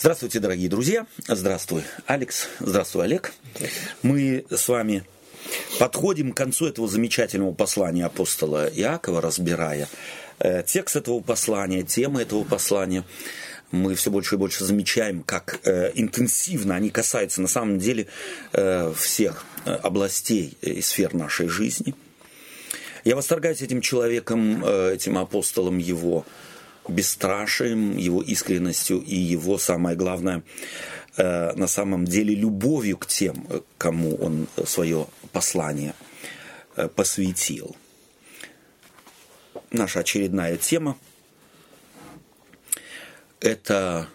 Здравствуйте, дорогие друзья. Здравствуй, Алекс. Здравствуй, Олег. Мы с вами подходим к концу этого замечательного послания апостола Иакова, разбирая э, текст этого послания, темы этого послания. Мы все больше и больше замечаем, как э, интенсивно они касаются на самом деле э, всех областей и сфер нашей жизни. Я восторгаюсь этим человеком, этим апостолом его бесстрашием, его искренностью и его, самое главное, э, на самом деле любовью к тем, кому он свое послание э, посвятил. Наша очередная тема – это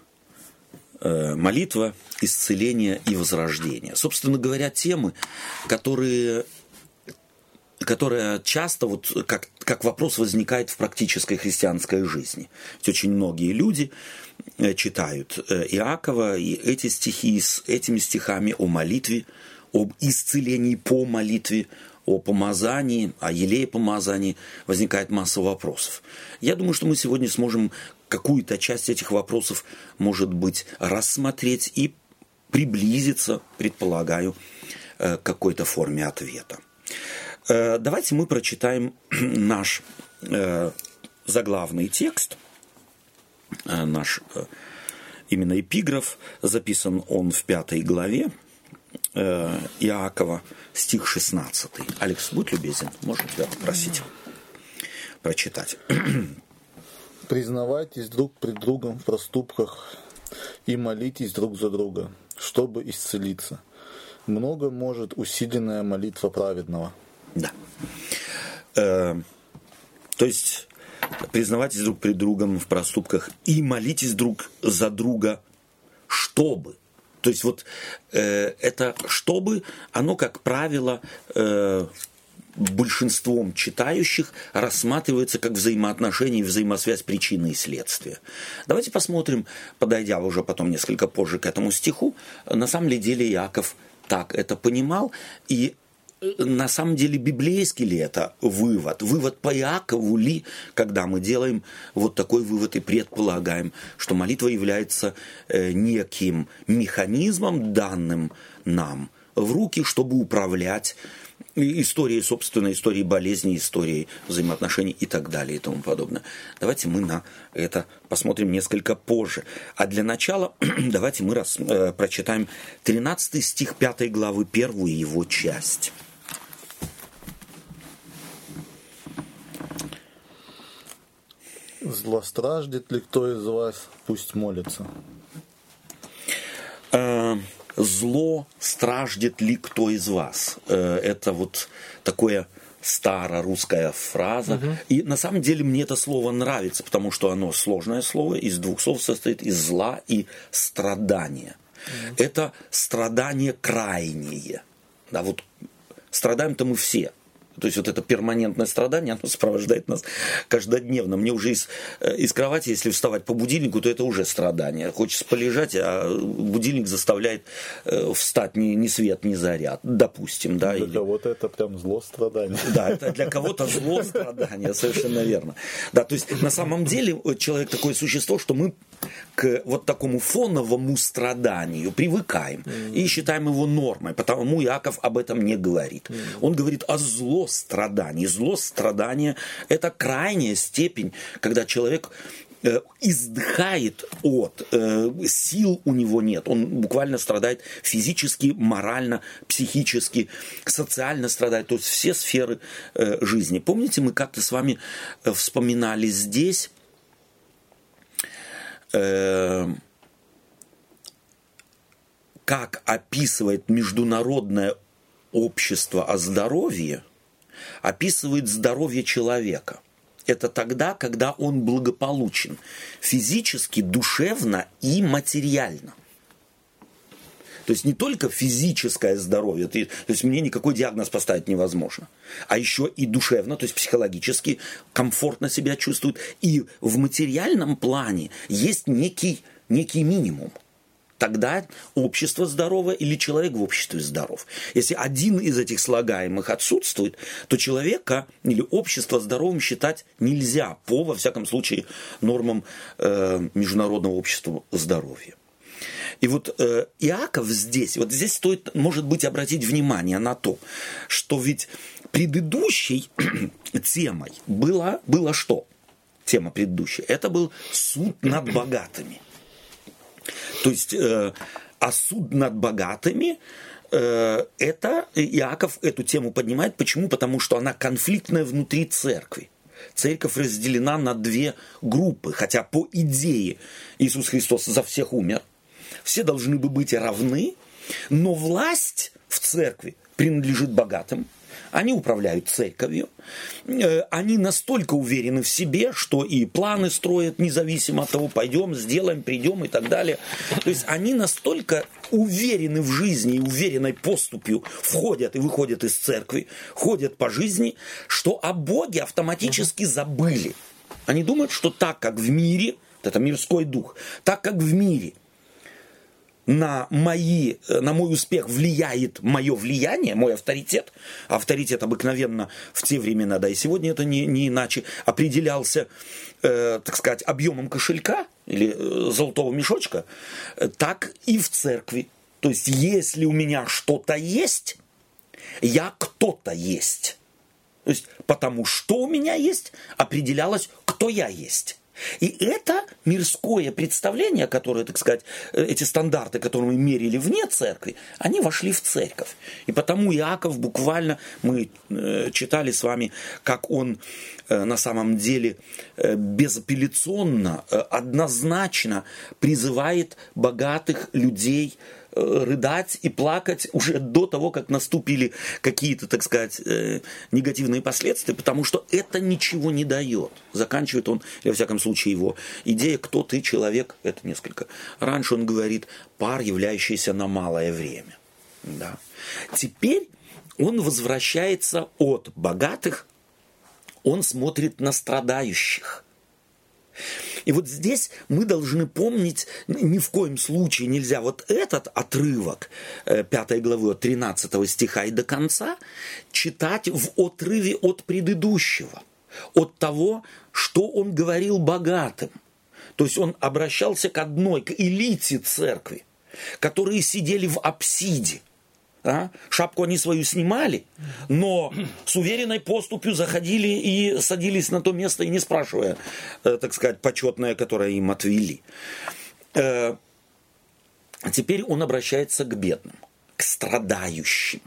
э, молитва, исцеление и возрождение. Собственно говоря, темы, которые которая часто вот как, как вопрос возникает в практической христианской жизни. Ведь очень многие люди э, читают э, Иакова и эти стихи с этими стихами о молитве, об исцелении по молитве, о помазании, о елее помазании, возникает масса вопросов. Я думаю, что мы сегодня сможем какую-то часть этих вопросов, может быть, рассмотреть и приблизиться, предполагаю, э, к какой-то форме ответа. Э, давайте мы прочитаем наш э, заглавный текст, э, наш именно эпиграф, записан он в пятой главе Иакова, стих 16. Алекс, будь любезен, можно тебя попросить прочитать. Признавайтесь друг пред другом в проступках и молитесь друг за друга, чтобы исцелиться. Много может усиленная молитва праведного – да. Э, то есть признавайтесь друг перед другом в проступках и молитесь друг за друга, чтобы. То есть вот э, это чтобы, оно, как правило, э, большинством читающих рассматривается как взаимоотношения и взаимосвязь причины и следствия. Давайте посмотрим, подойдя уже потом несколько позже к этому стиху, на самом ли деле Яков так это понимал, и на самом деле библейский ли это вывод? Вывод по Иакову ли, когда мы делаем вот такой вывод и предполагаем, что молитва является э, неким механизмом, данным нам в руки, чтобы управлять историей, собственно, историей болезни, историей взаимоотношений и так далее и тому подобное. Давайте мы на это посмотрим несколько позже. А для начала давайте мы раз, э, прочитаем 13 стих 5 главы, первую его часть. Злостраждет ли кто из вас, пусть молится. Э, зло страждет ли кто из вас? Э, это вот такое старорусская фраза. Угу. И на самом деле мне это слово нравится, потому что оно сложное слово, из двух слов состоит из зла и страдания. Угу. Это страдание крайнее. Да, вот страдаем-то мы все. То есть вот это перманентное страдание, оно сопровождает нас каждодневно. Мне уже из, э, из кровати, если вставать по будильнику, то это уже страдание. Хочется полежать, а будильник заставляет э, встать ни, ни свет, ни заряд, допустим. Да, для или... кого-то это прям зло страдание. Да, это для кого-то зло страдание, совершенно верно. Да, то есть на самом деле человек такое существо, что мы к вот такому фоновому страданию привыкаем mm. и считаем его нормой, потому Яков об этом не говорит. Mm. Он говорит о зло зло страданий. Зло страдания – это крайняя степень, когда человек э, издыхает от, э, сил у него нет, он буквально страдает физически, морально, психически, социально страдает, то есть все сферы э, жизни. Помните, мы как-то с вами вспоминали здесь как описывает международное общество о здоровье – описывает здоровье человека. Это тогда, когда он благополучен физически, душевно и материально. То есть не только физическое здоровье, то есть мне никакой диагноз поставить невозможно, а еще и душевно, то есть психологически комфортно себя чувствует. И в материальном плане есть некий, некий минимум тогда общество здорово или человек в обществе здоров. Если один из этих слагаемых отсутствует, то человека или общество здоровым считать нельзя по, во всяком случае, нормам э, Международного общества здоровья. И вот э, Иаков здесь, вот здесь стоит, может быть, обратить внимание на то, что ведь предыдущей темой было, было что? Тема предыдущая. Это был суд над богатыми. То есть, э, а суд над богатыми э, это Иаков эту тему поднимает. Почему? Потому что она конфликтная внутри церкви. Церковь разделена на две группы, хотя по идее Иисус Христос за всех умер. Все должны бы быть равны, но власть в церкви принадлежит богатым, они управляют церковью, э, они настолько уверены в себе, что и планы строят независимо от того, пойдем, сделаем, придем и так далее. То есть они настолько уверены в жизни и уверенной поступью входят и выходят из церкви, ходят по жизни, что о Боге автоматически забыли. Они думают, что так, как в мире, это мирской дух, так как в мире – на, мои, э, на мой успех влияет мое влияние, мой авторитет. Авторитет обыкновенно в те времена, да и сегодня это не, не иначе, определялся, э, так сказать, объемом кошелька или э, золотого мешочка, э, так и в церкви. То есть, если у меня что-то есть, я кто-то есть. То есть, потому что у меня есть, определялось, кто я есть. И это мирское представление, которое, так сказать, э, эти стандарты, которые мы мерили вне церкви, они вошли в церковь. И потому Иаков буквально, мы э, читали с вами, как он э, на самом деле безапелляционно, однозначно призывает богатых людей рыдать и плакать уже до того, как наступили какие-то, так сказать, э, негативные последствия, потому что это ничего не дает. Заканчивает он, или во всяком случае его идея «кто ты, человек?» это несколько. Раньше он говорит «пар, являющийся на малое время». Да. Теперь он возвращается от богатых, он смотрит на страдающих. И вот здесь мы должны помнить, ни в коем случае нельзя вот этот отрывок 5 э, главы от 13 стиха и до конца читать в отрыве от предыдущего, от того, что он говорил богатым. То есть он обращался к одной, к элите церкви, которые сидели в апсиде – а? Шапку они свою снимали, но с уверенной поступью заходили и садились на то место, и не спрашивая, э, так сказать, почетное, которое им отвели. Э, теперь он обращается к бедным, к страдающим.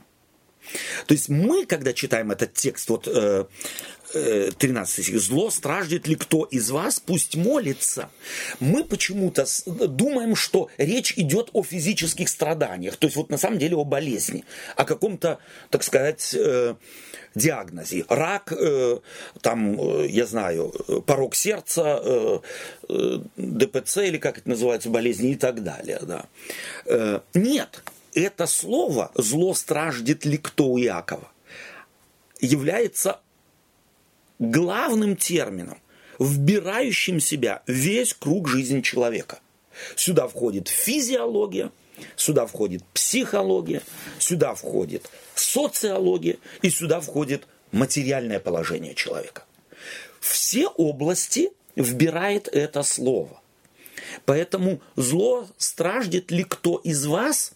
То есть мы, когда читаем этот текст, вот э, 13 стих. «Зло страждет ли кто из вас, пусть молится». Мы почему-то думаем, что речь идет о физических страданиях, то есть вот на самом деле о болезни, о каком-то, так сказать, э, диагнозе. Рак, э, там, э, я знаю, порог сердца, ДПЦ или как это называется, болезни и так далее. Да. Нет, это слово «зло страждет ли кто у Якова» является главным термином, вбирающим в себя весь круг жизни человека. Сюда входит физиология, сюда входит психология, сюда входит социология и сюда входит материальное положение человека. Все области вбирает это слово. Поэтому зло страждет ли кто из вас,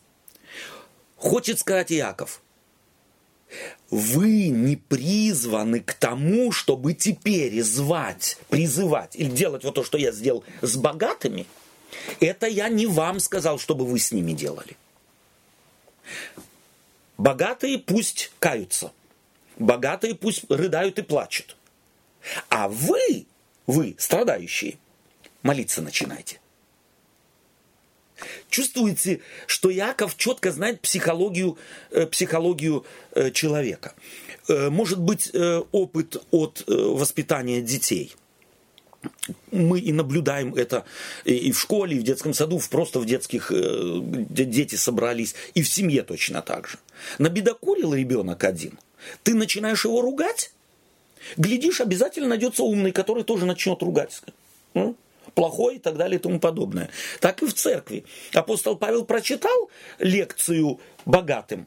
хочет сказать Иаков – вы не призваны к тому, чтобы теперь звать, призывать или делать вот то, что я сделал с богатыми. Это я не вам сказал, чтобы вы с ними делали. Богатые пусть каются. Богатые пусть рыдают и плачут. А вы, вы, страдающие, молиться начинайте. Чувствуете, что Яков четко знает психологию, э, психологию э, человека. Э, может быть, опыт от воспитания детей. Мы и наблюдаем это и в школе, и в детском саду, просто в детских дети собрались, и в семье точно так же. Набедокурил ребенок один, ты начинаешь его ругать, глядишь, обязательно найдется умный, который тоже начнет ругать плохой и так далее и тому подобное. Так и в церкви. Апостол Павел прочитал лекцию богатым.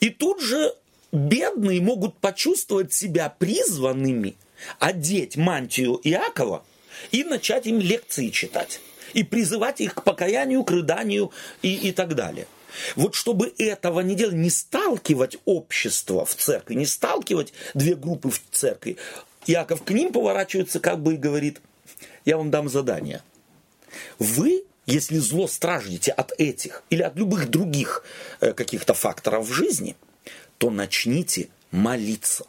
И тут же бедные могут почувствовать себя призванными одеть мантию Иакова и начать им лекции читать. и призывать их к покаянию, к рыданию и, и так далее. Вот чтобы этого не делать, не сталкивать общество в церкви, не сталкивать две группы в церкви, Иаков к ним поворачивается как бы и говорит, я вам дам задание. Вы, если зло страждете от этих или от любых других э, каких-то факторов в жизни, то начните молиться.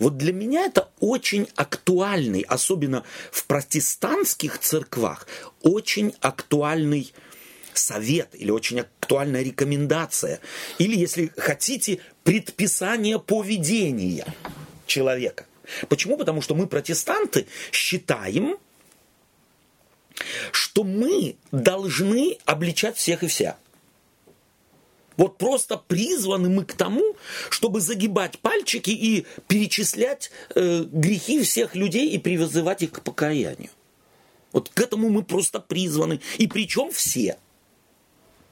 Вот для меня это очень актуальный, особенно в протестантских церквах, очень актуальный совет или очень актуальная рекомендация. Или, если хотите, предписание поведения человека. Почему? Потому что мы, протестанты, считаем, что мы должны обличать всех и вся. Вот просто призваны мы к тому, чтобы загибать пальчики и перечислять э, грехи всех людей и призывать их к покаянию. Вот к этому мы просто призваны. И причем все –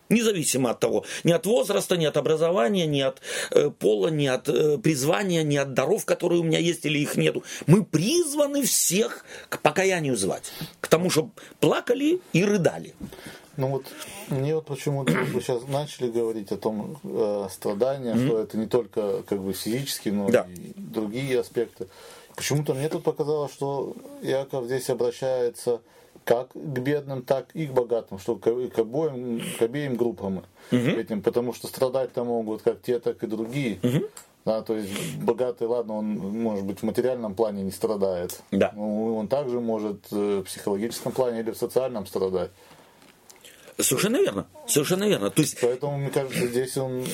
Независимо от того, ни от возраста, ни от образования, ни от э, пола, ни от э, призвания, ни от даров, которые у меня есть или их нету. Мы призваны всех к покаянию звать. К тому, чтобы плакали и рыдали. Ну вот мне вот почему-то вы сейчас начали говорить о том э, страдании, mm-hmm. что это не только как бы физические, но да. и другие аспекты. Почему-то мне тут показалось, что Яков здесь обращается как к бедным, так и к богатым, что к, к, обоим, к обеим группам угу. этим, потому что страдать-то могут как те, так и другие. Угу. Да, то есть богатый, ладно, он, может быть, в материальном плане не страдает. Да. Но он также может э, в психологическом плане или в социальном страдать. Совершенно верно. Совершенно верно. То есть... Поэтому, мне кажется, здесь он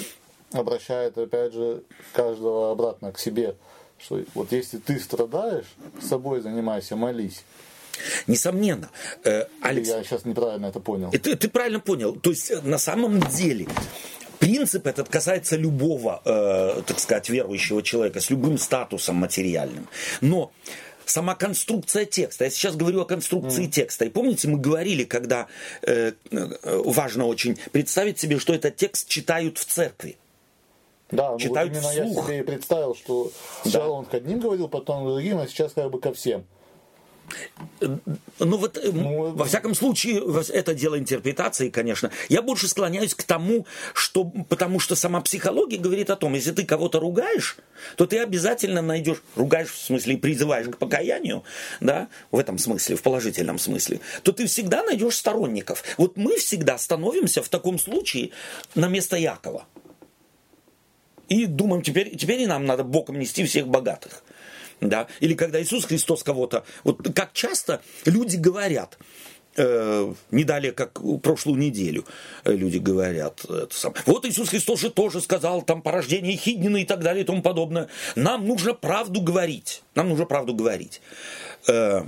обращает, опять же, каждого обратно к себе. Что вот если ты страдаешь, с собой занимайся, молись. Несомненно. Э, Алекс, Я сейчас неправильно это понял. Ты, ты правильно понял. То есть, э, на самом деле, принцип этот касается любого, э, так сказать, верующего человека с любым статусом материальным. Но сама конструкция текста. Я сейчас говорю о конструкции mm. текста. И помните, мы говорили, когда э, э, важно очень представить себе, что этот текст читают в церкви. Да, читают вот именно вслух. я себе и представил, что сначала да. он к одним говорил, потом к другим, а сейчас как бы ко всем. Ну вот, э, ну, во всяком случае, это дело интерпретации, конечно. Я больше склоняюсь к тому, что, потому что сама психология говорит о том, если ты кого-то ругаешь, то ты обязательно найдешь, ругаешь в смысле призываешь к покаянию, да, в этом смысле, в положительном смысле, то ты всегда найдешь сторонников. Вот мы всегда становимся в таком случае на место Якова. И думаем, теперь, теперь и нам надо боком нести всех богатых да, или когда Иисус Христос кого-то, вот как часто люди говорят, э, не далее, как прошлую неделю э, люди говорят. Это сам. Вот Иисус Христос же тоже сказал там порождение Хиднина и так далее и тому подобное. Нам нужно правду говорить. Нам нужно правду говорить. Э,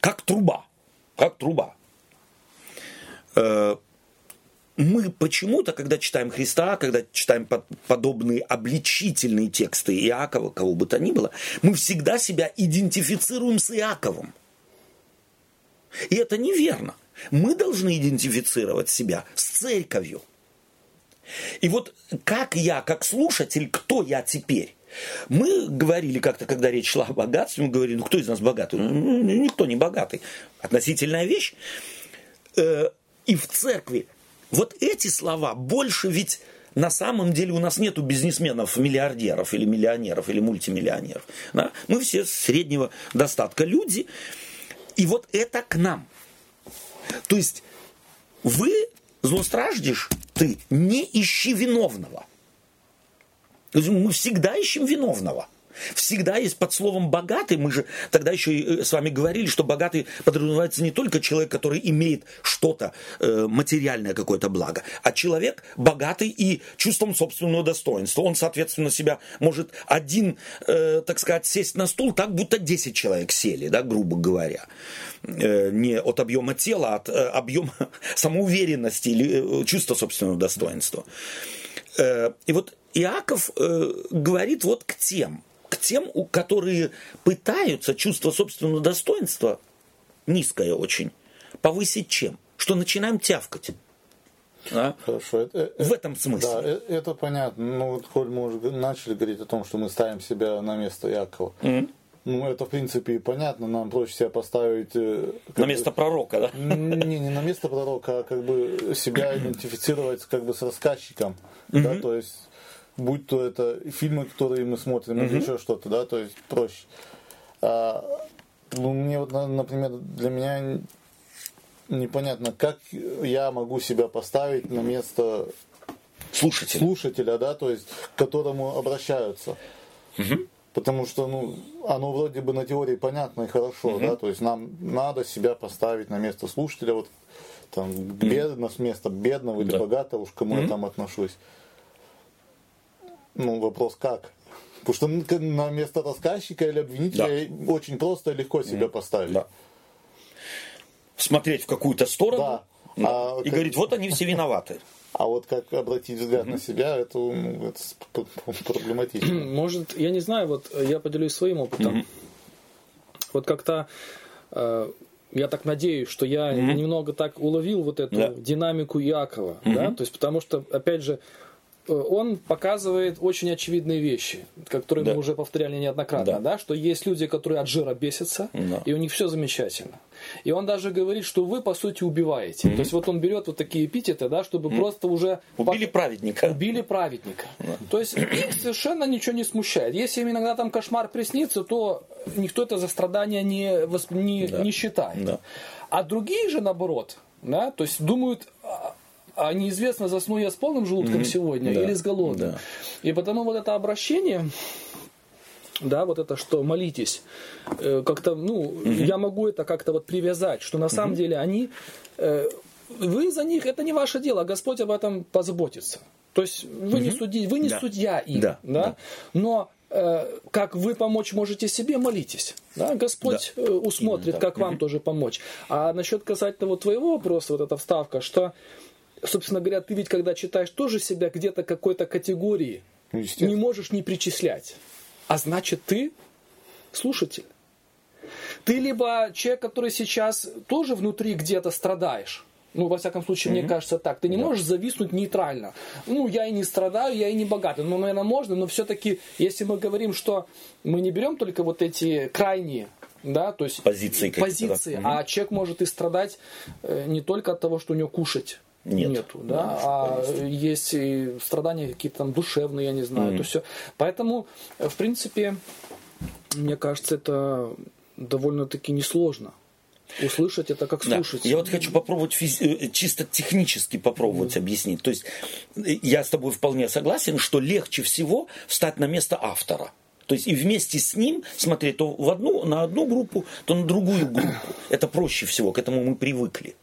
как труба. Как труба. Э, мы почему-то, когда читаем Христа, когда читаем подобные обличительные тексты Иакова, кого бы то ни было, мы всегда себя идентифицируем с Иаковом. И это неверно. Мы должны идентифицировать себя с церковью. И вот как я, как слушатель, кто я теперь? Мы говорили как-то, когда речь шла о богатстве, мы говорили, ну кто из нас богатый? Ну, никто не богатый. Относительная вещь. Э, и в церкви вот эти слова больше ведь на самом деле у нас нету бизнесменов, миллиардеров или миллионеров или мультимиллионеров. Да? Мы все среднего достатка люди. И вот это к нам. То есть вы злостраждешь, ты не ищи виновного. Мы всегда ищем виновного. Всегда есть под словом богатый, мы же тогда еще э, с вами говорили, что богатый подразумевается не только человек, который имеет что-то, э, материальное какое-то благо, а человек богатый и чувством собственного достоинства. Он, соответственно, себя может один, э, так сказать, сесть на стул так, будто 10 человек сели, да, грубо говоря. Не от объема тела, а от объема самоуверенности или чувства собственного достоинства. И вот Иаков говорит вот к тем, к тем, у которые пытаются чувство собственного достоинства, низкое очень, повысить чем? Что начинаем тявкать. А? Хорошо. Это, в этом смысле. Да, э, это понятно. Ну, вот, коль мы уже начали говорить о том, что мы ставим себя на место Якова. Mm-hmm. Ну, это, в принципе, и понятно. Нам проще себя поставить... э, На бы- место пророка, да? Не, не на место пророка, а как бы себя идентифицировать как бы с рассказчиком. Да, то есть, будь то это фильмы, которые мы смотрим, или еще что-то, да, то есть проще. А, ну, мне вот, на- например, для меня непонятно, как я могу себя поставить на место Слушатель. слушателя, да, то есть к которому обращаются. Потому что, ну, оно вроде бы на теории понятно и хорошо, да, то есть нам надо себя поставить на место слушателя, вот там бедно, с места бедного или Да. богатого, уж к кому я там отношусь. Ну, вопрос как? Потому что ну, на место рассказчика или обвинителя очень просто и легко себя поставить. Да. Смотреть в какую-то сторону Да. да, А и как- говорить, вот они все виноваты. А вот как обратить взгляд на себя, это, ну, это проблематично. Может, я не знаю, вот э, я поделюсь своим опытом. Вот как-то э, я так надеюсь, что я немного так уловил вот эту Да. динамику Иакова, да, то есть потому что, опять же, он показывает очень очевидные вещи, которые Да. мы уже повторяли неоднократно, Да. да. что есть люди, которые от жира бесятся, Да. и у них все замечательно. И он даже говорит, что вы, по сути, убиваете. То есть вот он берет вот такие эпитеты, да, чтобы просто уже... Убили праведника. Убили праведника. То есть их совершенно ничего не смущает. Если им иногда там кошмар приснится, то никто это за страдания не, восп- не, Да. не считает. Да. А другие же, наоборот, да, то есть думают, а, неизвестно, засну я с полным желудком сегодня Да. или с голодным. Да. И потому вот это обращение, да, вот это, что молитесь, э, как-то, ну, я могу это как-то вот привязать, что на самом деле они, э, вы за них, это не ваше дело, а Господь об этом позаботится. То есть вы не, суди, вы не Да. судья им, Да, да, да. но э, как вы помочь можете себе, молитесь. Да? Господь э, усмотрит, Именно как вам тоже помочь. А насчет касательно вот твоего вопроса, вот эта вставка, что, собственно говоря, ты ведь когда читаешь тоже себя где-то какой-то категории Ну, не можешь не причислять. А значит, ты слушатель. Ты либо человек, который сейчас тоже внутри где-то страдаешь. Ну, во всяком случае, мне кажется так. Ты не можешь зависнуть нейтрально. Ну, я и не страдаю, я и не богатый. Ну, наверное, можно, но все-таки, если мы говорим, что мы не берем только вот эти крайние, да, то есть Позиции какие-то, да. позиции, а человек может и страдать э, не только от того, что у него кушать Нет. нету, да, Да, а есть и страдания какие-то там душевные, я не знаю, то все. Поэтому, э, в принципе, мне кажется, это довольно-таки несложно. Услышать это как Да. слушать. Я вот хочу попробовать физи- э, чисто технически попробовать объяснить. То есть э, я с тобой вполне согласен, что легче всего встать на место автора. То есть и вместе с ним смотреть то в одну, на одну группу, то на другую группу. Это проще всего, к этому мы привыкли.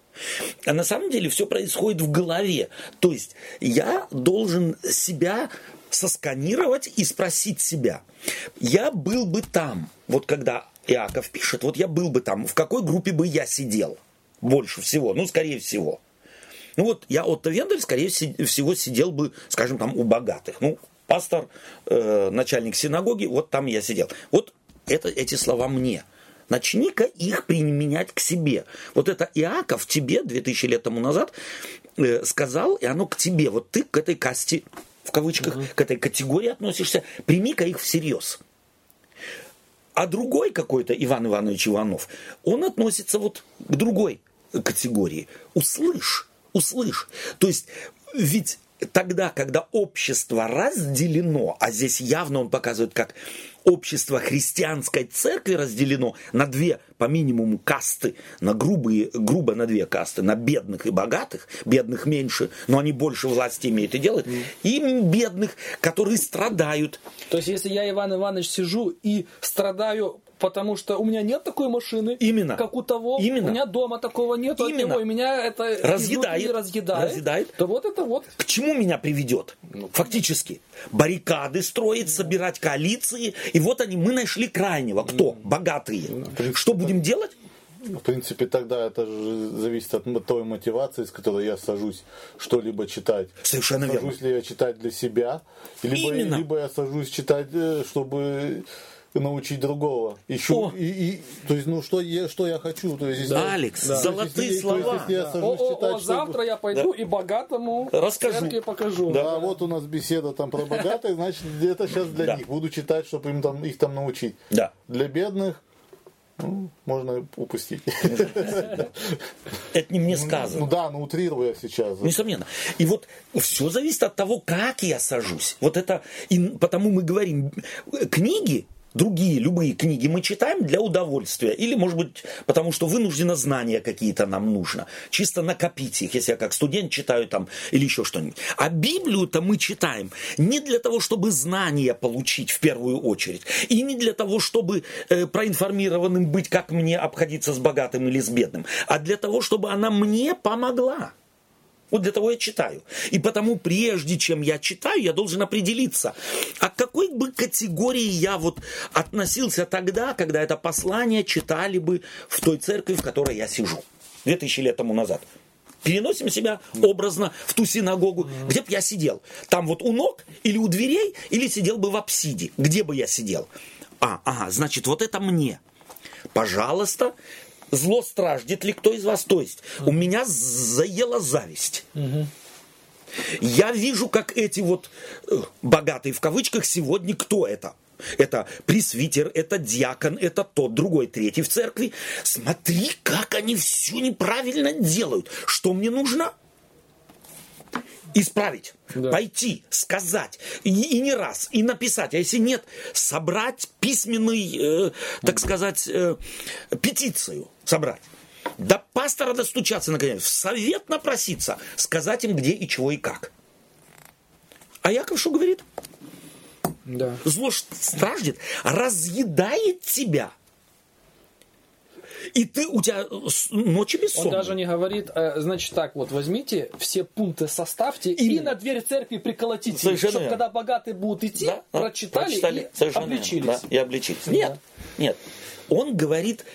А на самом деле все происходит в голове. То есть я должен себя сосканировать и спросить себя. Я был бы там, вот когда Иаков пишет, вот я был бы там, в какой группе бы я сидел? Больше всего, ну, скорее всего. Ну вот я Отто Вендель, скорее всего, сидел бы, скажем, там у богатых. Ну, пастор, э, начальник синагоги, вот там я сидел. Вот это, эти слова мне. Начни-ка их применять к себе. Вот это Иаков тебе 2000 лет тому назад э, сказал, и оно к тебе. Вот ты к этой касте, в кавычках, к этой категории относишься. Прими-ка их всерьез. А другой какой-то Иван Иванович Иванов, он относится вот к другой категории. Услышь, услышь. То есть ведь тогда, когда общество разделено, а здесь явно он показывает, как общество христианской церкви разделено на две, по минимуму, касты, на грубые, грубо на две касты, на бедных и богатых, бедных меньше, но они больше власти имеют и делают, и бедных, которые страдают, То есть, если я, Иван Иванович, сижу и страдаю, потому что у меня нет такой машины, Именно. как у того, Именно. у меня дома такого нет, от Именно. него, и меня это Разъедает. разъедает, Разъедает. то вот это вот к чему меня приведет? Фактически. Баррикады строить, собирать коалиции. И вот они, мы нашли крайнего. Кто? Богатые. Что будем делать? В принципе, тогда это же зависит от той мотивации, с которой я сажусь что-либо читать. Совершенно верно. Сажусь ли я читать для себя, либо, Именно. либо я сажусь читать, э, чтобы научить другого. Ищу, и, и, то есть, ну, что я, что я хочу. То есть, да. Алекс, да. золотые если, слова. Есть, я сажусь о, читать, о, завтра я пойду да. и богатому Расскажу. покажу. Да, да, вот у нас беседа там про богатых, значит, это сейчас для да. них. Буду читать, чтобы им там, их там научить. Да. Для бедных ну, можно упустить. Это не мне сказано. Ну да, ну утрирую я сейчас. Несомненно. И вот все зависит от того, как я сажусь. Вот это, и потому мы говорим, книги другие, любые книги мы читаем для удовольствия. Или, может быть, потому что вынуждено знания какие-то нам нужно. Чисто накопить их, если я как студент читаю там или еще что-нибудь. А Библию-то мы читаем не для того, чтобы знания получить в первую очередь. И не для того, чтобы э, проинформированным быть, как мне обходиться с богатым или с бедным. А для того, чтобы она мне помогла. Вот для того я читаю. И потому прежде чем я читаю, я должен определиться, а к какой бы категории я вот относился тогда, когда это послание читали бы в той церкви, в которой я сижу. Две тысячи лет тому назад. Переносим себя образно в ту синагогу, где бы я сидел. Там вот у ног или у дверей, или сидел бы в апсиде. Где бы я сидел? А, ага, значит, вот это мне. Пожалуйста, зло страждет ли кто из вас? То есть, у меня заела зависть. Я вижу, как эти вот э, богатые в кавычках сегодня кто это? Это пресвитер, это диакон, это тот, другой, третий в церкви. Смотри, как они все неправильно делают. Что мне нужно? Исправить, да. пойти, сказать, и, и не раз, и написать, а если нет, собрать письменный, э, так сказать, э, петицию, собрать. До пастора достучаться, наконец, в совет напроситься, сказать им, где и чего и как. А Яков что говорит? Да. Зло страждет, разъедает тебя – и ты, у тебя ночи бессонные. Он даже не говорит, э, значит так, вот возьмите все пункты, составьте и, и на дверь церкви приколотите. Совершенно чтобы когда богатые будут идти, да, прочитали, прочитали и обличились. Да, и обличились. Нет, да. нет. Он говорит,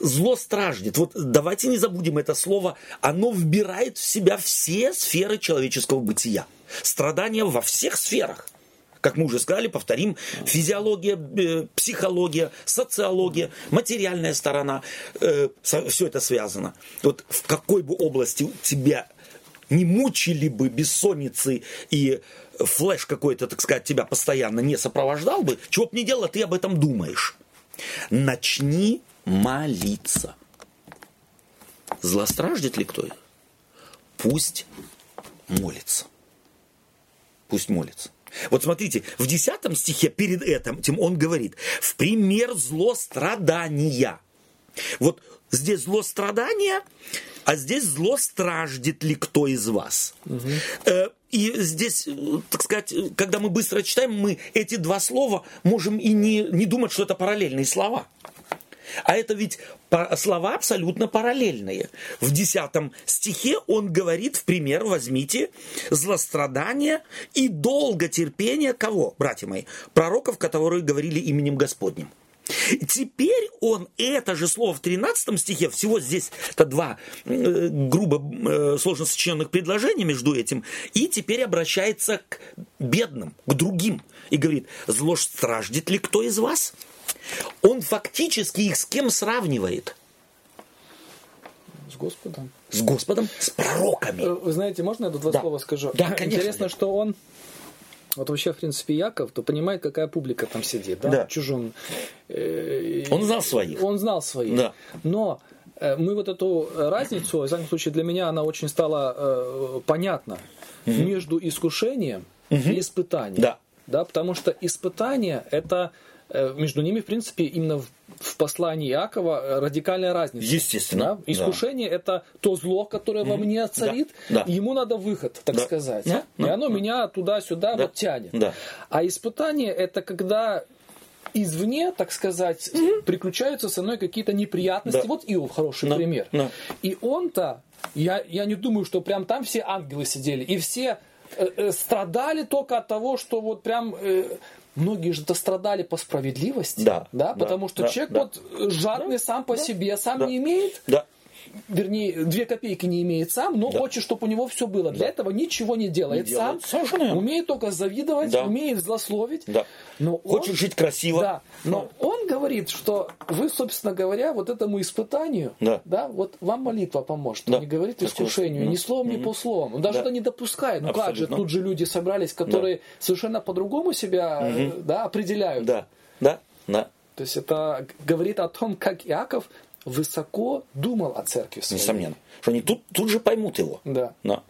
зло страждет. Вот давайте не забудем это слово. Оно вбирает в себя все сферы человеческого бытия. Страдания во всех сферах как мы уже сказали, повторим, физиология, э, психология, социология, материальная сторона, э, все это связано. Вот в какой бы области тебя не мучили бы бессонницы и флеш какой-то, так сказать, тебя постоянно не сопровождал бы, чего бы ни делал, ты об этом думаешь. Начни молиться. Злостраждет ли кто? Пусть молится. Пусть молится. Вот смотрите, в 10 стихе перед этим он говорит, в пример злострадания. Вот здесь злострадание, а здесь зло страждет ли кто из вас. Угу. И здесь, так сказать, когда мы быстро читаем, мы эти два слова можем и не, не думать, что это параллельные слова. А это ведь слова абсолютно параллельные. В десятом стихе он говорит, в пример, возьмите злострадание и долготерпение кого, братья мои? Пророков, которые говорили именем Господним. Теперь он это же слово в 13 стихе, всего здесь это два э, грубо э, сложно сочиненных предложения между этим, и теперь обращается к бедным, к другим, и говорит, зло страждет ли кто из вас? Он фактически их с кем сравнивает? С Господом. С Господом, с пророками. Э, вы знаете, можно я тут два да. слова скажу? Да, конечно. Интересно, что он вот вообще, в принципе, Яков, то понимает, какая публика там сидит, да, да. чужом. Э, он знал своих. Он знал своих. Да. Но э, мы вот эту разницу, в всяком случае, для меня она очень стала э, понятна угу. между искушением угу. и испытанием. Да. Да, потому что испытание это между ними, в принципе, именно в, послании Иакова э, радикальная разница. Естественно. Да? Искушение да. это то зло, которое mm-hmm. во мне царит, да. Да. ему надо выход, так да. сказать. Да. И оно да. меня туда-сюда да. вот тянет. Да. А испытание это когда извне, так сказать, mm-hmm. приключаются со мной какие-то неприятности. Да. Вот Иов хороший да. пример. Да. И он-то, я, я не думаю, что прям там все ангелы сидели, и все э, э, страдали только от того, что вот прям э, многие же дострадали по справедливости, да, да, да потому что да, человек да. вот жадный да, сам по да, себе, сам да, не имеет, да. вернее, две копейки не имеет сам, но да. хочет, чтобы у него все было. Для этого ничего не делает не сам. Совершенно. Умеет только завидовать, да. умеет злословить. Да. Но хочет он, жить красиво. Да. Но да. он говорит, что вы, собственно говоря, вот этому испытанию, да, да вот вам молитва поможет. Да. Он не говорит искушению, ни словом, ни полусловом. Он даже да. это не допускает. Ну Абсолютно. как же, тут же люди собрались, которые да. совершенно по-другому себя угу. да, определяют. Да, да, да. То есть это говорит о том, как Иаков высоко думал о церкви своей. Несомненно. Что они тут, тут же поймут его. Да. да.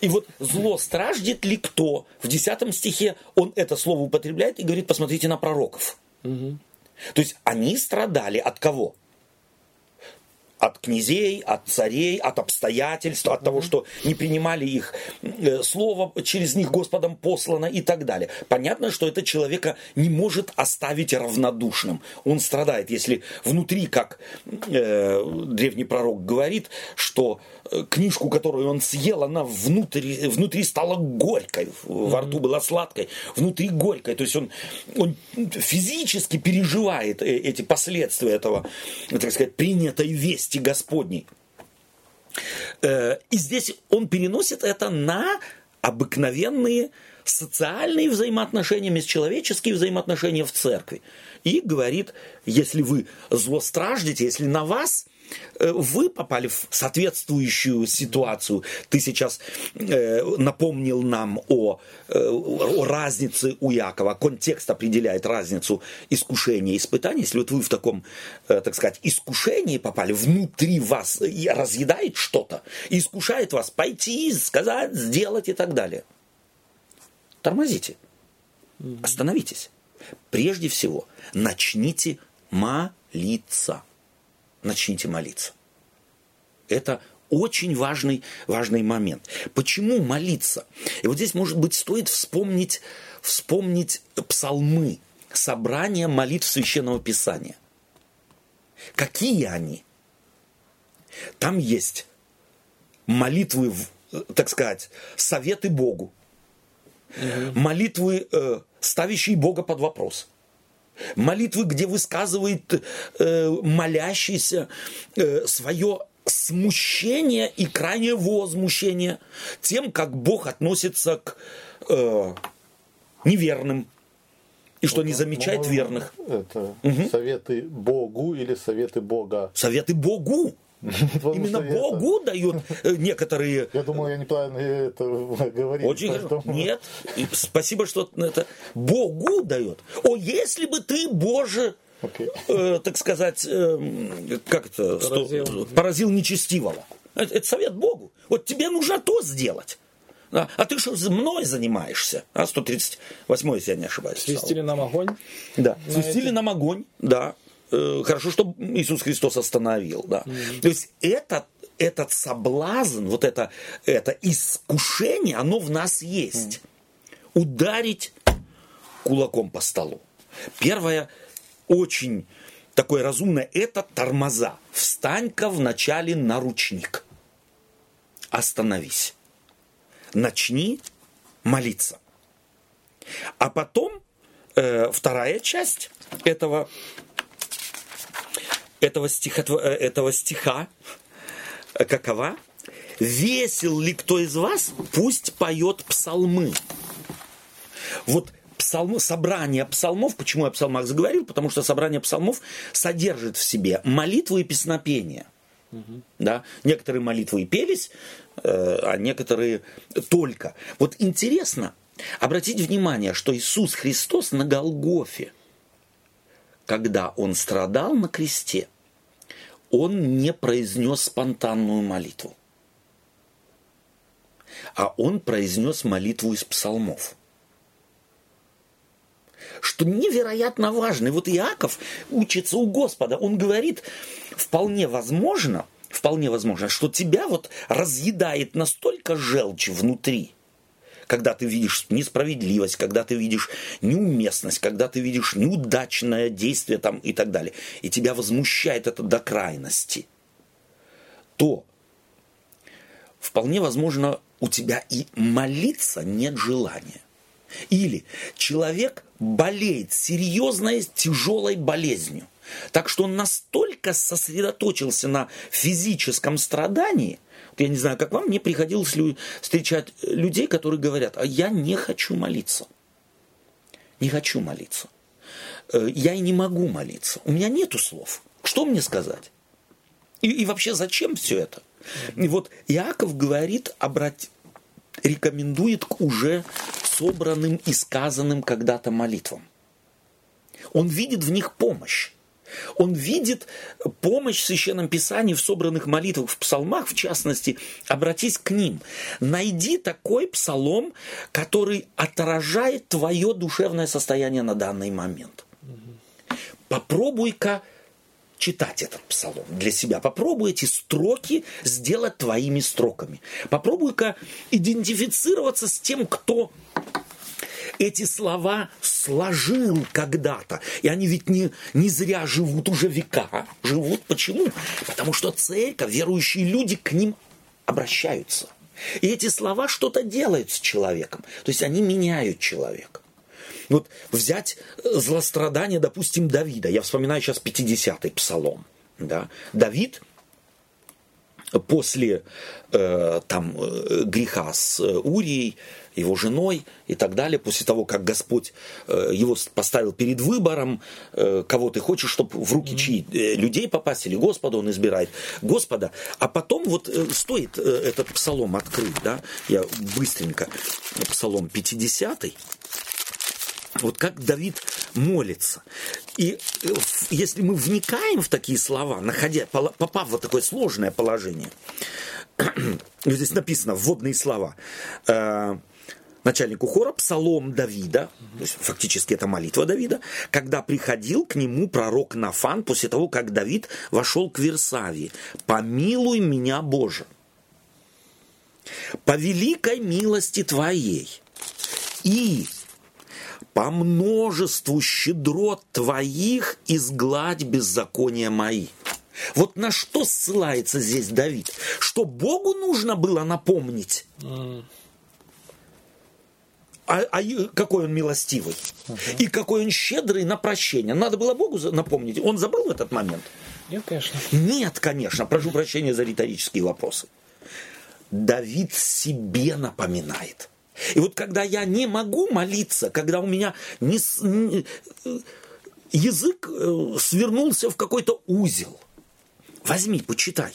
И вот зло страждет ли кто? В 10 стихе он это слово употребляет и говорит, посмотрите на пророков. Угу. То есть они страдали от кого? От князей, от царей, от обстоятельств, от того, что не принимали их э, слово, через них Господом послано и так далее. Понятно, что это человека не может оставить равнодушным. Он страдает, если внутри, как э, древний пророк говорит, что э, книжку, которую он съел, она внутри, внутри стала горькой, во рту была сладкой, внутри горькой. То есть он, он физически переживает э, эти последствия этого, так сказать, принятой вести милости Господней. Э, и здесь он переносит это на обыкновенные социальные взаимоотношения, межчеловеческие взаимоотношения в церкви. И говорит, если вы злостраждете, если на вас вы попали в соответствующую ситуацию. Ты сейчас э, напомнил нам о, э, о разнице у Якова. Контекст определяет разницу искушения и испытания. Если вот вы в таком, э, так сказать, искушении попали, внутри вас разъедает что-то, искушает вас пойти, сказать, сделать и так далее. Тормозите. Остановитесь. Прежде всего, начните молиться начните молиться. Это очень важный, важный момент. Почему молиться? И вот здесь, может быть, стоит вспомнить, вспомнить псалмы, собрание молитв Священного Писания. Какие они? Там есть молитвы, так сказать, советы Богу, угу. молитвы, э, ставящие Бога под вопрос – Молитвы, где высказывает э, молящийся э, свое смущение и крайнее возмущение тем, как Бог относится к э, неверным и что вот, не замечает верных. Это угу. советы Богу или советы Бога? Советы Богу. Именно Богу дают э, некоторые... Я думал, я неправильно это говорил. Очень поэтому... Нет, и спасибо, что это Богу дает. О, если бы ты, Боже, okay. э, так сказать, э, как это, поразил, сто, поразил нечестивого. Это, это совет Богу. Вот тебе нужно то сделать. А, а ты что мной занимаешься? А, 138 если я не ошибаюсь. Свистили нам огонь? Да, свистили нам огонь, да. Э, хорошо, что Иисус Христос остановил, да. Mm-hmm. То есть этот, этот соблазн, вот это, это искушение, оно в нас есть. Mm-hmm. Ударить кулаком по столу. Первое, очень такое разумное, это тормоза. Встань-ка вначале на ручник. Остановись. Начни молиться. А потом э, вторая часть этого этого, стихотво... Э, этого стиха какова? Весел ли кто из вас, пусть поет псалмы. Вот псалм, собрание псалмов, почему я о псалмах заговорил? Потому что собрание псалмов содержит в себе молитвы и песнопения. Угу. Да? Некоторые молитвы и пелись, э, а некоторые только. Вот интересно, обратите внимание, что Иисус Христос на Голгофе, когда Он страдал на кресте, он не произнес спонтанную молитву, а он произнес молитву из псалмов. Что невероятно важно. И вот Иаков учится у Господа. Он говорит, вполне возможно, вполне возможно, что тебя вот разъедает настолько желчь внутри – когда ты видишь несправедливость, когда ты видишь неуместность, когда ты видишь неудачное действие там и так далее, и тебя возмущает это до крайности, то вполне возможно у тебя и молиться нет желания. Или человек болеет серьезной, тяжелой болезнью. Так что он настолько сосредоточился на физическом страдании, я не знаю, как вам, мне приходилось встречать людей, которые говорят, а я не хочу молиться. Не хочу молиться. Э, я и не могу молиться. У меня нету слов. Что мне сказать? И, и вообще зачем все это? И вот Иаков говорит, обрать, рекомендует к уже собранным и сказанным когда-то молитвам. Он видит в них помощь. Он видит помощь в Священном Писании, в собранных молитвах, в псалмах, в частности. Обратись к ним. Найди такой псалом, который отражает твое душевное состояние на данный момент. Попробуй-ка читать этот псалом для себя. Попробуй эти строки сделать твоими строками. Попробуй-ка идентифицироваться с тем, кто эти слова сложил когда-то. И они ведь не, не зря живут уже века. Живут почему? Потому что церковь, верующие люди к ним обращаются. И эти слова что-то делают с человеком. То есть они меняют человека. Вот взять злострадание, допустим, Давида. Я вспоминаю сейчас 50-й псалом. Да? Давид после э, там, э, греха с э, Урией, его женой и так далее, после того, как Господь э, его поставил перед выбором, э, кого ты хочешь, чтобы в руки чьи э, людей попасть, или Господа он избирает, Господа. А потом вот э, стоит э, этот псалом открыть, да, я быстренько, псалом 50 вот как Давид молится. И э, если мы вникаем в такие слова, находя, попав в такое сложное положение, здесь написано вводные слова, э, начальнику хора псалом Давида, фактически это молитва Давида, когда приходил к нему пророк Нафан после того, как Давид вошел к Версавии. «Помилуй меня, Боже, по великой милости Твоей и по множеству щедрот твоих изгладь беззакония мои. Вот на что ссылается здесь Давид? Что Богу нужно было напомнить? А, а какой он милостивый uh-huh. и какой он щедрый на прощение. Надо было Богу напомнить. Он забыл в этот момент? Нет, конечно. Нет, конечно. Прошу прощения за риторические вопросы. Давид себе напоминает. И вот когда я не могу молиться, когда у меня не, не, язык э, свернулся в какой-то узел, возьми, почитай.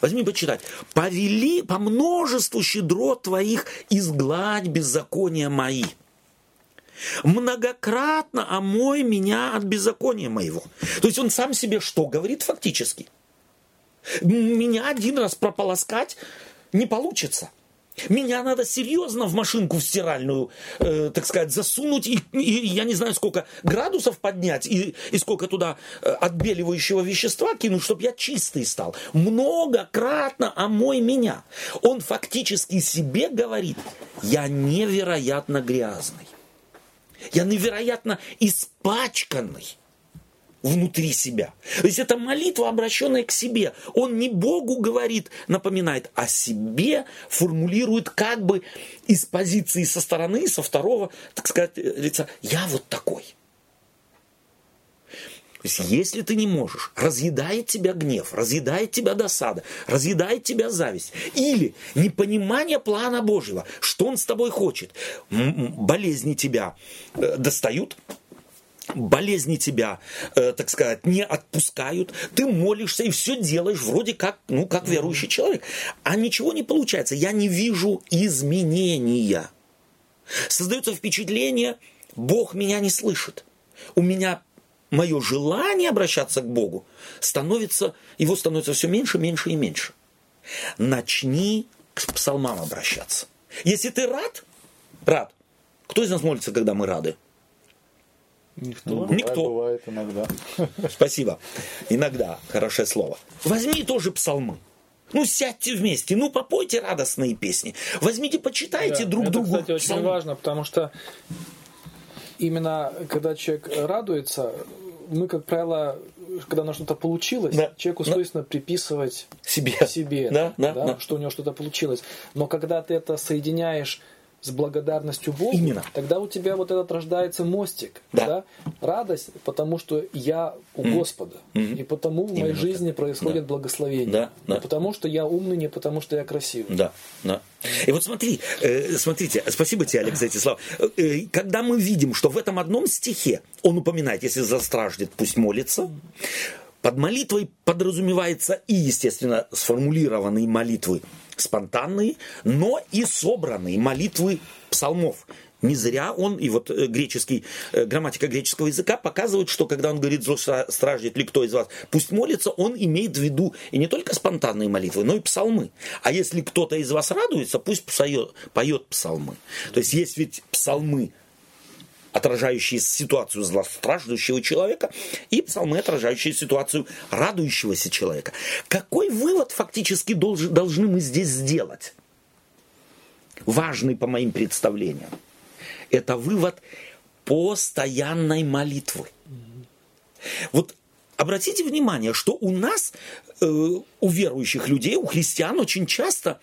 Возьми, почитай. «Повели по множеству щедрот твоих изгладь беззакония мои». Многократно омой меня от беззакония моего. То есть он сам себе что говорит фактически? Меня один раз прополоскать не получится. Меня надо серьезно в машинку в стиральную, э, так сказать, засунуть и, и я не знаю сколько градусов поднять и, и сколько туда э, отбеливающего вещества кинуть, чтобы я чистый стал. Многократно омой меня. Он фактически себе говорит, я невероятно грязный. Я невероятно испачканный внутри себя. То есть это молитва, обращенная к себе. Он не Богу говорит, напоминает, а себе формулирует как бы из позиции со стороны, со второго, так сказать, лица. Я вот такой. То есть, если ты не можешь, разъедает тебя гнев, разъедает тебя досада, разъедает тебя зависть. Или непонимание плана Божьего, что Он с тобой хочет. Болезни тебя э, достают, болезни тебя, э, так сказать, не отпускают, ты молишься и все делаешь вроде как, ну, как верующий человек, а ничего не получается. Я не вижу изменения. Создается впечатление, Бог меня не слышит. У меня мое желание обращаться к Богу становится, его становится все меньше, меньше и меньше. Начни к псалмам обращаться. Если ты рад, рад. Кто из нас молится, когда мы рады? Никто. Ну, Никто. Бывает иногда. Спасибо. Иногда. Хорошее слово. Возьми тоже псалмы. Ну, сядьте вместе, ну, попойте радостные песни. Возьмите, почитайте да, друг это, другу. Это, кстати, очень важно, потому что именно когда человек радуется, мы, как правило, когда на что-то получилось, да. человеку да. свойственно приписывать себе, себе да, да, да, да. что у него что-то получилось. Но когда ты это соединяешь с благодарностью Богу, Именно. тогда у тебя вот этот рождается мостик. Да. Да? Радость, потому что я у Господа. И потому в моей Именно жизни так. происходит благословение. Да, да. Не потому что я умный, не потому что я красивый. Да, да. И вот смотри, э, смотрите, спасибо тебе, Олег, за эти слова. Э, когда мы видим, что в этом одном стихе он упоминает, если застраждет, пусть молится, под молитвой подразумевается и, естественно, сформулированные молитвы спонтанные, но и собранные молитвы псалмов. Не зря он, и вот э, греческий, э, грамматика греческого языка показывает, что когда он говорит, страждет ли кто из вас, пусть молится, он имеет в виду и не только спонтанные молитвы, но и псалмы. А если кто-то из вас радуется, пусть поет, поет псалмы. То есть есть ведь псалмы, отражающие ситуацию злостраждущего человека, и псалмы, отражающие ситуацию радующегося человека. Какой вывод фактически долж, должны мы здесь сделать? Важный по моим представлениям. Это вывод постоянной молитвы. Вот обратите внимание, что у нас, э, у верующих людей, у христиан очень часто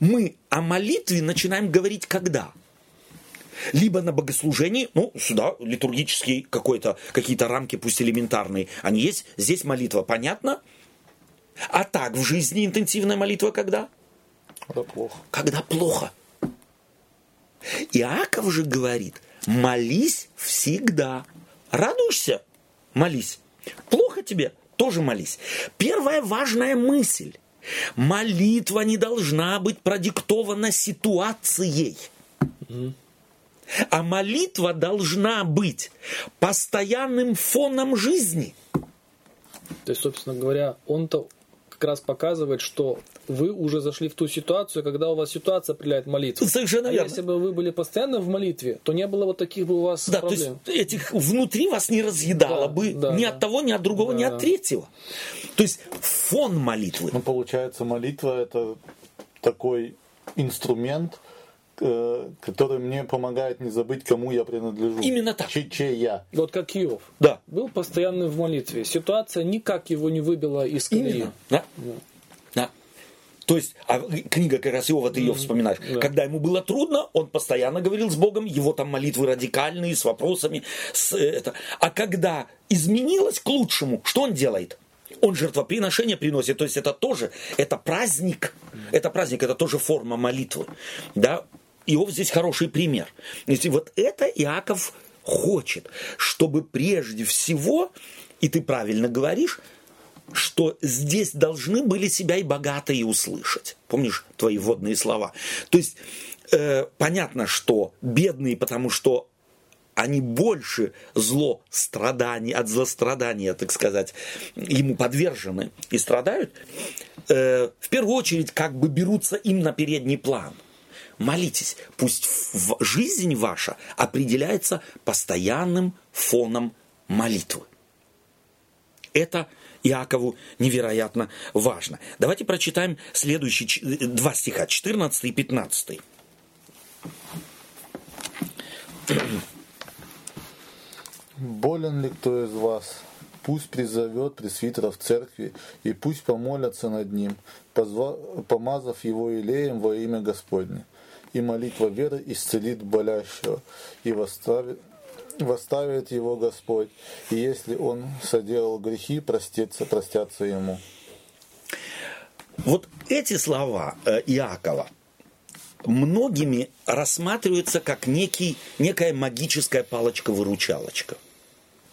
мы о молитве начинаем говорить когда? Либо на богослужении, ну, сюда литургические какой-то, какие-то рамки, пусть элементарные, они есть, здесь молитва, понятно? А так, в жизни интенсивная молитва когда? Когда плохо. Когда плохо. Иаков же говорит, молись всегда. Радуешься? Молись. Плохо тебе? Тоже молись. Первая важная мысль. Молитва не должна быть продиктована ситуацией. А молитва должна быть постоянным фоном жизни. То есть, собственно говоря, он-то как раз показывает, что вы уже зашли в ту ситуацию, когда у вас ситуация определяет молитву. Совершенно а верно. если бы вы были постоянно в молитве, то не было вот таких бы у вас Да, проблем. то есть этих внутри вас не разъедало Да, бы да, ни да. от того, ни от другого, ни Да, от да. третьего. То есть фон молитвы. Ну, получается, молитва это такой инструмент, который мне помогает не забыть, кому я принадлежу. Именно так. Чей, чей я. Вот как Иов. Да. Был постоянно в молитве. Ситуация никак его не выбила из колеи. Именно. Да. Да. То есть, а книга как раз Иова, ты ее вспоминаешь. да. Когда ему было трудно, он постоянно говорил с Богом, его там молитвы радикальные, с вопросами. С, э, это. А когда изменилось к лучшему, что он делает? Он жертвоприношение приносит, то есть это тоже, это праздник, это праздник, это тоже форма молитвы. Да? Иов здесь хороший пример. Если вот это Иаков хочет, чтобы прежде всего, и ты правильно говоришь, что здесь должны были себя и богатые услышать. Помнишь твои вводные слова? То есть э, понятно, что бедные, потому что они больше зло страданий, от злострадания, так сказать, ему подвержены и страдают, э, в первую очередь как бы берутся им на передний план. Молитесь, пусть жизнь ваша определяется постоянным фоном молитвы. Это Иакову невероятно важно. Давайте прочитаем следующие э, два стиха, 14 и 15. Болен ли кто из вас? Пусть призовет пресвитера в церкви, и пусть помолятся над ним, помазав его илеем во имя Господне. И молитва веры исцелит болящего, и восставит, восставит его Господь. И если он соделал грехи, простится, простятся ему. Вот эти слова э, Иакова многими рассматриваются как некий, некая магическая палочка-выручалочка.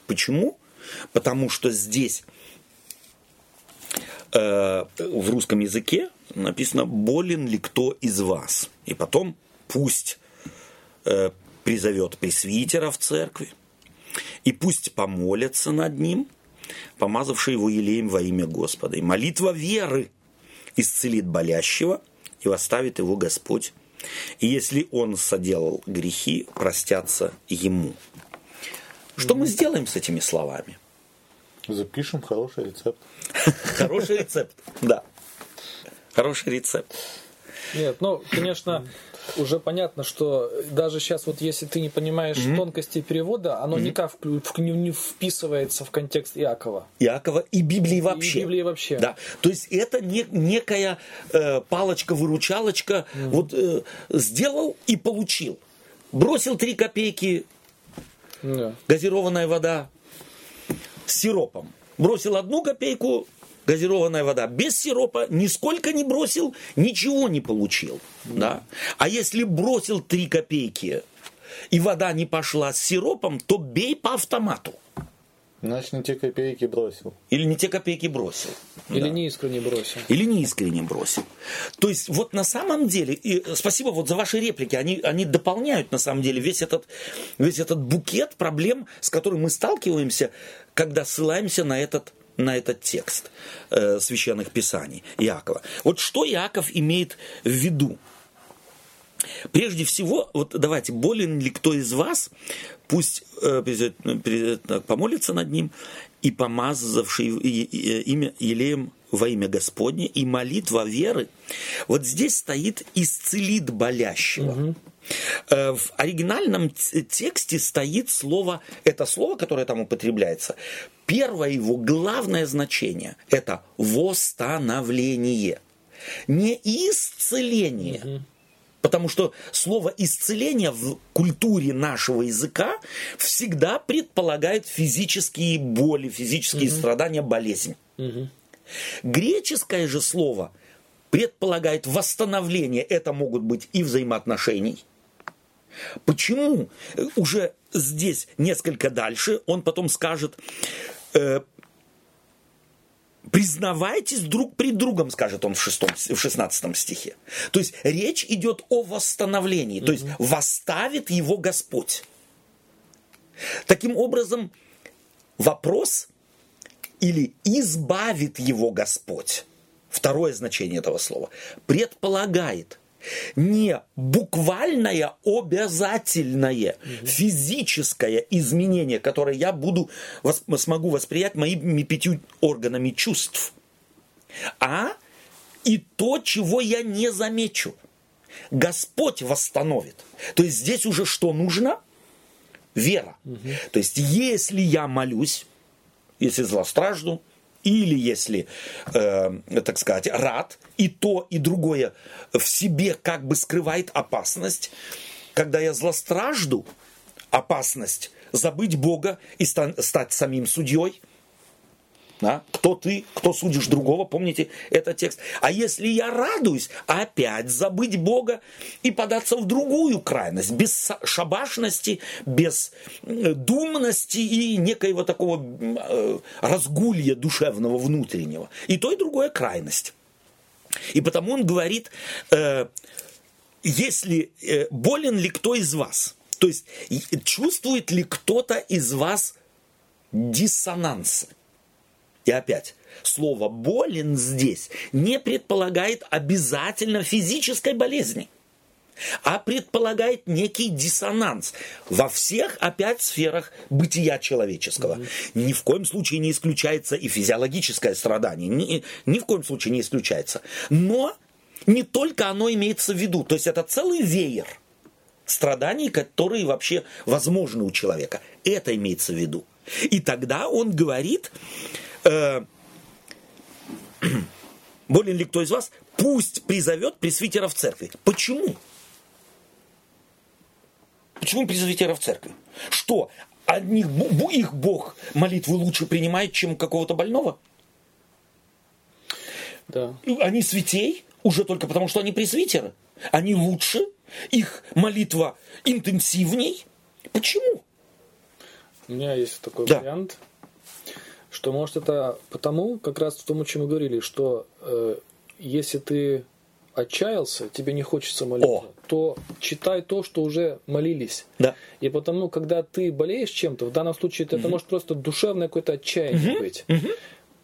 Почему? Потому что здесь э, в русском языке написано «болен ли кто из вас?» И потом «пусть э, призовет пресвитера в церкви, и пусть помолятся над ним, помазавший его елеем во имя Господа. И молитва веры исцелит болящего, и восставит его Господь. И если он соделал грехи, простятся ему. Что мы сделаем с этими словами? Запишем хороший рецепт. Хороший рецепт, да. Хороший рецепт. Нет, ну, конечно, уже понятно, что даже сейчас вот если ты не понимаешь mm-hmm. тонкости перевода, оно mm-hmm. никак в, не, не вписывается в контекст Иакова. Иакова и Библии вообще. И Библии вообще. Да. То есть это не, некая э, палочка-выручалочка. Mm-hmm. Вот э, сделал и получил. Бросил три копейки, yeah. газированная вода с сиропом. Бросил одну копейку, газированная вода. Без сиропа нисколько не бросил, ничего не получил. Да? А если бросил 3 копейки, и вода не пошла с сиропом, то бей по автомату. Значит, не те копейки бросил. Или не те копейки бросил. Или да. не искренне бросил. Или не искренне бросил. То есть, вот на самом деле, и спасибо вот за ваши реплики, они, они дополняют на самом деле весь этот, весь этот букет проблем, с которым мы сталкиваемся, когда ссылаемся на этот на этот текст э, священных писаний Иакова. Вот что Иаков имеет в виду? Прежде всего, вот давайте, болен ли кто из вас, пусть э, помолится над ним, и помазавший имя Елеем во имя Господне, и молитва веры. Вот здесь стоит «исцелит болящего». Угу. В оригинальном тексте стоит слово, это слово, которое там употребляется, первое его главное значение – это восстановление, не исцеление. Угу. Потому что слово исцеление в культуре нашего языка всегда предполагает физические боли, физические угу. страдания, болезнь. Угу. Греческое же слово предполагает восстановление. Это могут быть и взаимоотношений. Почему? Уже здесь несколько дальше он потом скажет, э, признавайтесь друг при другом, скажет он в, шестом, в 16 стихе. То есть речь идет о восстановлении, то есть восставит его Господь. Таким образом, вопрос или избавит его Господь, второе значение этого слова, предполагает – не буквальное обязательное физическое изменение, которое я буду, смогу восприять моими пятью органами чувств, а и то, чего я не замечу. Господь восстановит. То есть здесь уже что нужно? Вера. Угу. То есть если я молюсь, если злостражду, или если, э, так сказать, рад, и то, и другое в себе как бы скрывает опасность, когда я злостражду, опасность забыть Бога и стать самим судьей – да? Кто ты, кто судишь другого, помните этот текст. А если я радуюсь, опять забыть Бога и податься в другую крайность, без шабашности, без думности и некоего такого э, разгулья душевного внутреннего. И то, и другое крайность. И потому он говорит, э, если э, болен ли кто из вас, то есть чувствует ли кто-то из вас диссонансы, и опять, слово «болен» здесь не предполагает обязательно физической болезни, а предполагает некий диссонанс во всех опять сферах бытия человеческого. Mm-hmm. Ни в коем случае не исключается и физиологическое страдание, ни, ни в коем случае не исключается. Но не только оно имеется в виду, то есть это целый веер страданий, которые вообще возможны у человека. Это имеется в виду. И тогда он говорит, э, болен ли кто из вас, пусть призовет пресвитера в церкви. Почему? Почему пресвитера в церкви? Что, одних, их Бог молитвы лучше принимает, чем какого-то больного? Да. Они святей уже только потому, что они пресвитеры. Они лучше, их молитва интенсивней. Почему? У меня есть такой да. вариант что может это потому, как раз в том, о чем мы говорили, что э, если ты отчаялся, тебе не хочется молиться, о. то читай то, что уже молились. Да. И потому, когда ты болеешь чем-то, в данном случае это, угу. это может просто душевное какое-то отчаяние угу. быть. Угу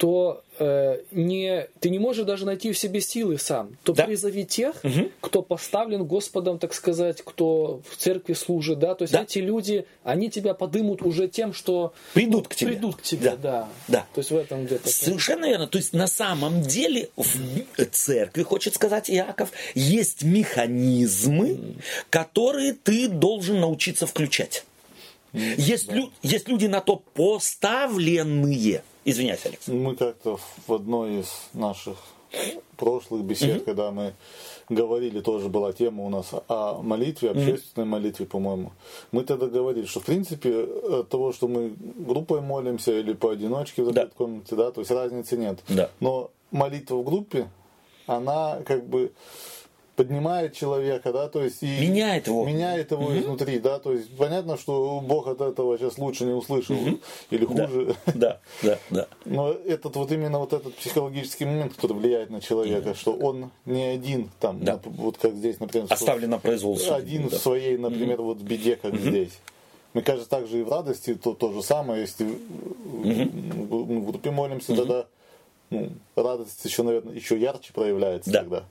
то э, не, ты не можешь даже найти в себе силы сам, то да. призови тех, угу. кто поставлен Господом, так сказать, кто в церкви служит, да, то есть да. эти люди, они тебя подымут уже тем, что придут к тебе, придут к тебе, да, да. да. То есть в этом где-то. Совершенно верно. То есть на самом деле в церкви, хочет сказать Иаков, есть механизмы, которые ты должен научиться включать. Есть, да. лю- есть люди на то поставленные. Извиняюсь, Алекс. Мы как-то в одной из наших прошлых бесед, mm когда мы говорили, тоже была тема у нас о молитве, общественной mm молитве, по-моему. Мы тогда говорили, что в принципе от того, что мы группой молимся или поодиночке в да. комнате, да, то есть разницы нет. Да. Но молитва в группе, она как бы поднимает человека, да, то есть и меняет его, меняет его mm-hmm. изнутри, да, то есть понятно, что Бог от этого сейчас лучше не услышал mm-hmm. или хуже, да, да, да. Но этот вот именно вот этот психологический момент, который влияет на человека, mm-hmm. что он не один там, да. вот как здесь, например, оставлен на произвол один да. в своей, например, mm-hmm. вот беде, как mm-hmm. здесь. Мне кажется, также и в радости то, то же самое, если mm-hmm. в группе молимся, mm-hmm. тогда ну, радость еще, наверное, еще ярче проявляется да. тогда.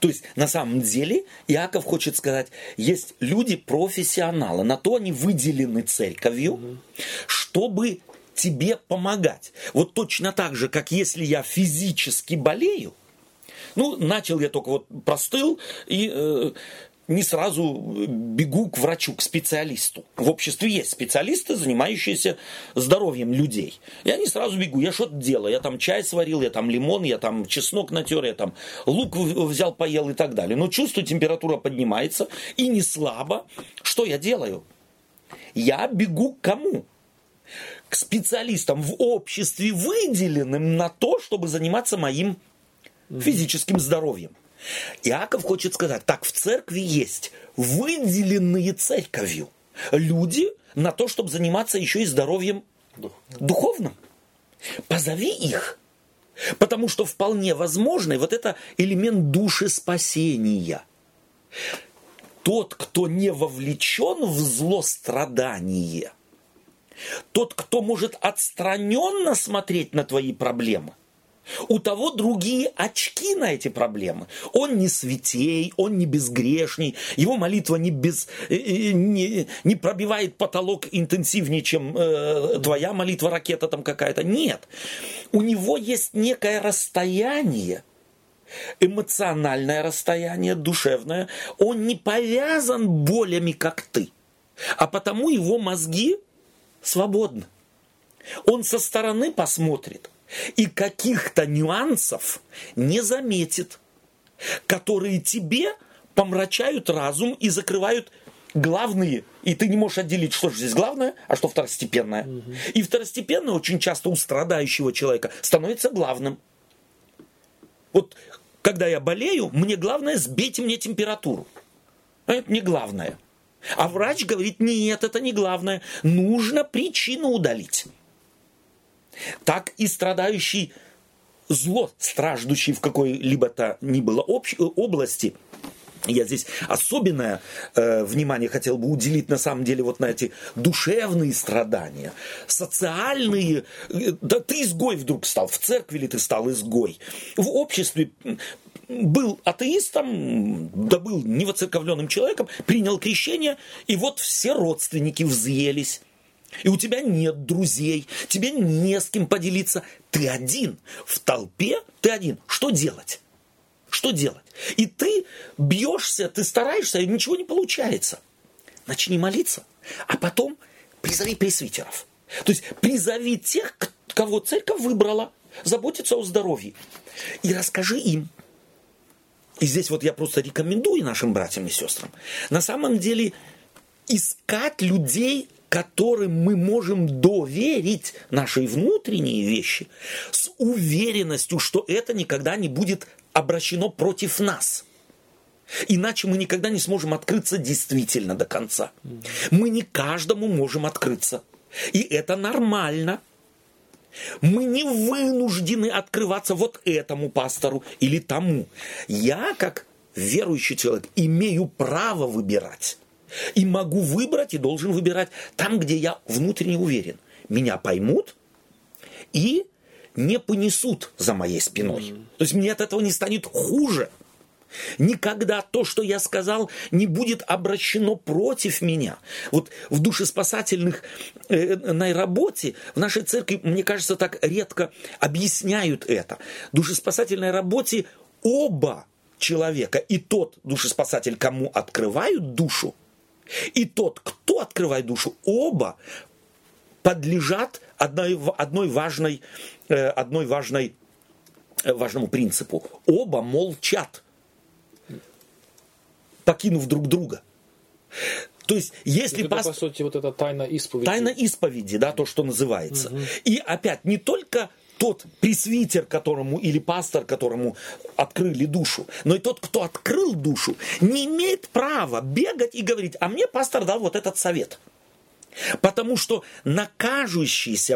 То есть, на самом деле, Иаков хочет сказать, есть люди профессионалы, на то они выделены церковью, угу. чтобы тебе помогать. Вот точно так же, как если я физически болею, ну, начал я только вот простыл, и э, не сразу бегу к врачу, к специалисту. В обществе есть специалисты, занимающиеся здоровьем людей. Я не сразу бегу, я что-то делаю. Я там чай сварил, я там лимон, я там чеснок натер, я там лук взял, поел и так далее. Но чувствую, температура поднимается и не слабо. Что я делаю? Я бегу к кому? К специалистам в обществе, выделенным на то, чтобы заниматься моим физическим здоровьем. Иаков хочет сказать, так в церкви есть выделенные церковью люди на то, чтобы заниматься еще и здоровьем духовным. Позови их. Потому что вполне возможно, и вот это элемент души спасения. Тот, кто не вовлечен в зло страдание, тот, кто может отстраненно смотреть на твои проблемы – у того другие очки на эти проблемы. Он не святей, он не безгрешный, его молитва не, без, э, э, не, не пробивает потолок интенсивнее, чем э, твоя молитва, ракета там какая-то. Нет. У него есть некое расстояние, эмоциональное расстояние, душевное. Он не повязан болями, как ты. А потому его мозги свободны. Он со стороны посмотрит – и каких-то нюансов не заметит, которые тебе помрачают разум и закрывают главные, и ты не можешь отделить, что же здесь главное, а что второстепенное. Угу. И второстепенное очень часто у страдающего человека становится главным. Вот когда я болею, мне главное сбейте мне температуру. А это не главное. А врач говорит, нет, это не главное. Нужно причину удалить так и страдающий зло, страждущий в какой-либо то ни было общ- области, я здесь особенное э, внимание хотел бы уделить на самом деле вот на эти душевные страдания, социальные. Э, да ты изгой вдруг стал, в церкви ли ты стал изгой, в обществе был атеистом, да был невоцерковленным человеком, принял крещение, и вот все родственники взъелись. И у тебя нет друзей, тебе не с кем поделиться. Ты один. В толпе ты один. Что делать? Что делать? И ты бьешься, ты стараешься, и ничего не получается. Начни молиться, а потом призови пресвитеров. То есть призови тех, кого церковь выбрала, заботиться о здоровье. И расскажи им. И здесь вот я просто рекомендую нашим братьям и сестрам. На самом деле искать людей, которым мы можем доверить наши внутренние вещи с уверенностью, что это никогда не будет обращено против нас. Иначе мы никогда не сможем открыться действительно до конца. Мы не каждому можем открыться. И это нормально. Мы не вынуждены открываться вот этому пастору или тому. Я, как верующий человек, имею право выбирать. И могу выбрать, и должен выбирать там, где я внутренне уверен. Меня поймут, и не понесут за моей спиной. То есть мне от этого не станет хуже. Никогда то, что я сказал, не будет обращено против меня. Вот в душеспасательных э, на работе в нашей церкви, мне кажется, так редко объясняют это. В душеспасательной работе оба человека, и тот душеспасатель, кому открывают душу, и тот, кто открывает душу, оба подлежат одной, одной важной, э, одной важной, э, важному принципу. Оба молчат покинув друг друга. То есть, если это, паст... по сути, вот это тайна исповеди. Тайна исповеди, да, то, что называется. Угу. И опять, не только тот пресвитер, которому или пастор, которому открыли душу, но и тот, кто открыл душу, не имеет права бегать и говорить, а мне пастор дал вот этот совет. Потому что на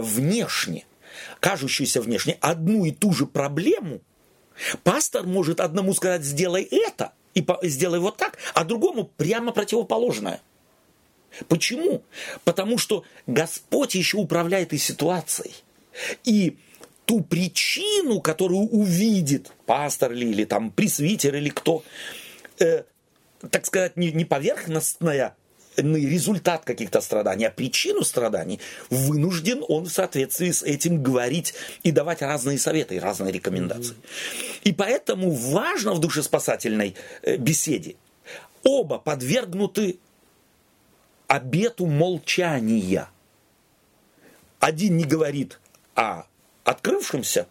внешне, кажущуюся внешне одну и ту же проблему, пастор может одному сказать, сделай это – и сделай вот так, а другому прямо противоположное. Почему? Потому что Господь еще управляет и ситуацией. И ту причину, которую увидит пастор ли, или там пресвитер или кто, э, так сказать, не, не поверхностная результат каких-то страданий, а причину страданий, вынужден он в соответствии с этим говорить и давать разные советы и разные рекомендации. И поэтому важно в душеспасательной э, беседе оба подвергнуты обету молчания. Один не говорит о открывшемся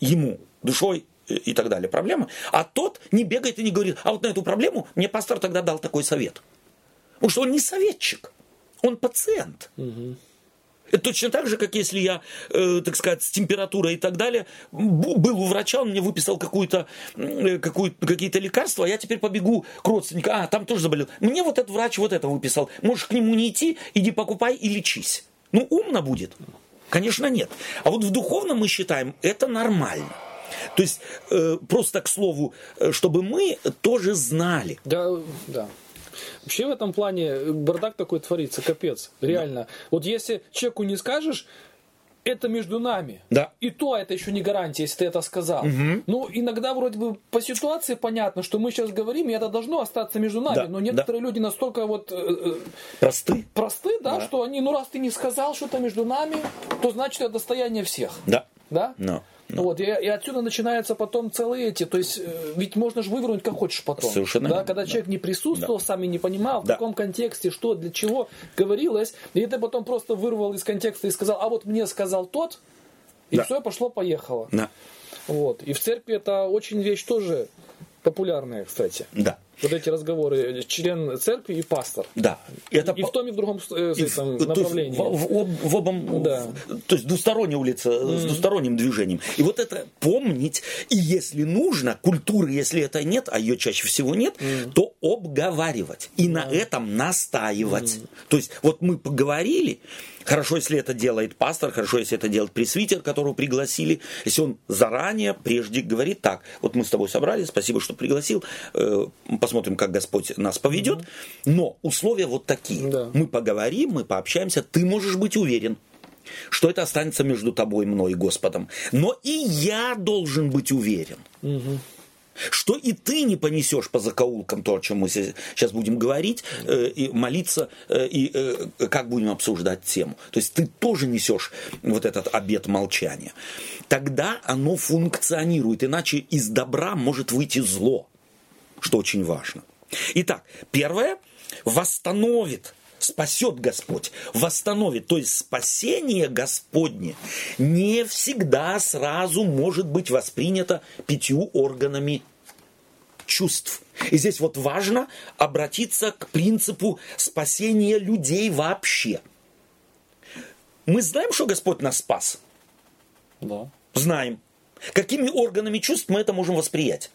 ему душой и так далее проблема, а тот не бегает и не говорит, а вот на эту проблему мне пастор тогда дал такой совет – Потому что он не советчик, он пациент. Угу. Это точно так же, как если я, э, так сказать, с температурой и так далее, был у врача, он мне выписал какую-то, э, какую, какие-то лекарства, а я теперь побегу к родственнику, а, там тоже заболел. Мне вот этот врач вот это выписал. Можешь к нему не идти, иди покупай и лечись. Ну, умно будет? Конечно, нет. А вот в духовном мы считаем, это нормально. То есть, э, просто к слову, э, чтобы мы тоже знали. Да, да. Вообще в этом плане бардак такой творится, капец, реально. Да. Вот если человеку не скажешь, это между нами. Да. И то это еще не гарантия, если ты это сказал. Угу. Ну, иногда вроде бы по ситуации понятно, что мы сейчас говорим, и это должно остаться между нами. Да. Но некоторые да. люди настолько вот... Э, э, просты. Просты, да, да, что они, ну, раз ты не сказал что-то между нами, то значит это достояние всех. Да. Да? No. Ну. Вот, и, и отсюда начинаются потом целые эти, то есть э, ведь можно же вывернуть как хочешь потом. Совершенно. Да, когда да. человек не присутствовал, да. сам не понимал, в да. каком контексте, что, для чего говорилось, и ты потом просто вырвал из контекста и сказал, а вот мне сказал тот, и да. все, пошло-поехало. Да. Вот. И в церкви это очень вещь тоже популярная, кстати. Да вот эти разговоры член церкви и пастор. Да. Это и в том и в другом э, и в, направлении. То есть, в, в, в обом, да. в, то есть двусторонняя улица mm. с двусторонним движением. И вот это помнить, и если нужно, культуры, если это нет, а ее чаще всего нет, mm. то обговаривать и mm. на этом настаивать. Mm. То есть вот мы поговорили, Хорошо, если это делает пастор, хорошо, если это делает пресвитер, которого пригласили. Если он заранее, прежде говорит так, вот мы с тобой собрались, спасибо, что пригласил, э, посмотрим, как Господь нас поведет. Но условия вот такие. Да. Мы поговорим, мы пообщаемся, ты можешь быть уверен, что это останется между тобой, мной и Господом. Но и я должен быть уверен. Угу что и ты не понесешь по закоулкам то, о чем мы сейчас будем говорить, э, и молиться, э, и э, как будем обсуждать тему. То есть ты тоже несешь вот этот обет молчания. Тогда оно функционирует, иначе из добра может выйти зло, что очень важно. Итак, первое восстановит спасет Господь, восстановит. То есть спасение Господне не всегда сразу может быть воспринято пятью органами чувств. И здесь вот важно обратиться к принципу спасения людей вообще. Мы знаем, что Господь нас спас? Да. Знаем. Какими органами чувств мы это можем восприять?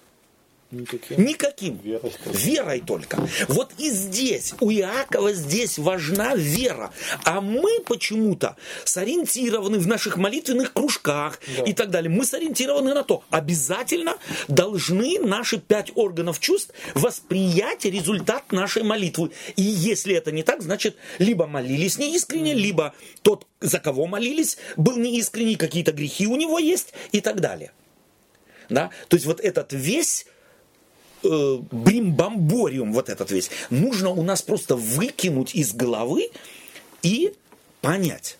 Никаким. Никаким. Верой. Верой только. Вот и здесь, у Иакова здесь важна вера. А мы почему-то сориентированы в наших молитвенных кружках да. и так далее. Мы сориентированы на то, обязательно должны наши пять органов чувств восприять результат нашей молитвы. И если это не так, значит, либо молились неискренне, либо тот, за кого молились, был неискренний, какие-то грехи у него есть и так далее. Да? То есть вот этот весь э, бримбамбориум вот этот весь, нужно у нас просто выкинуть из головы и понять.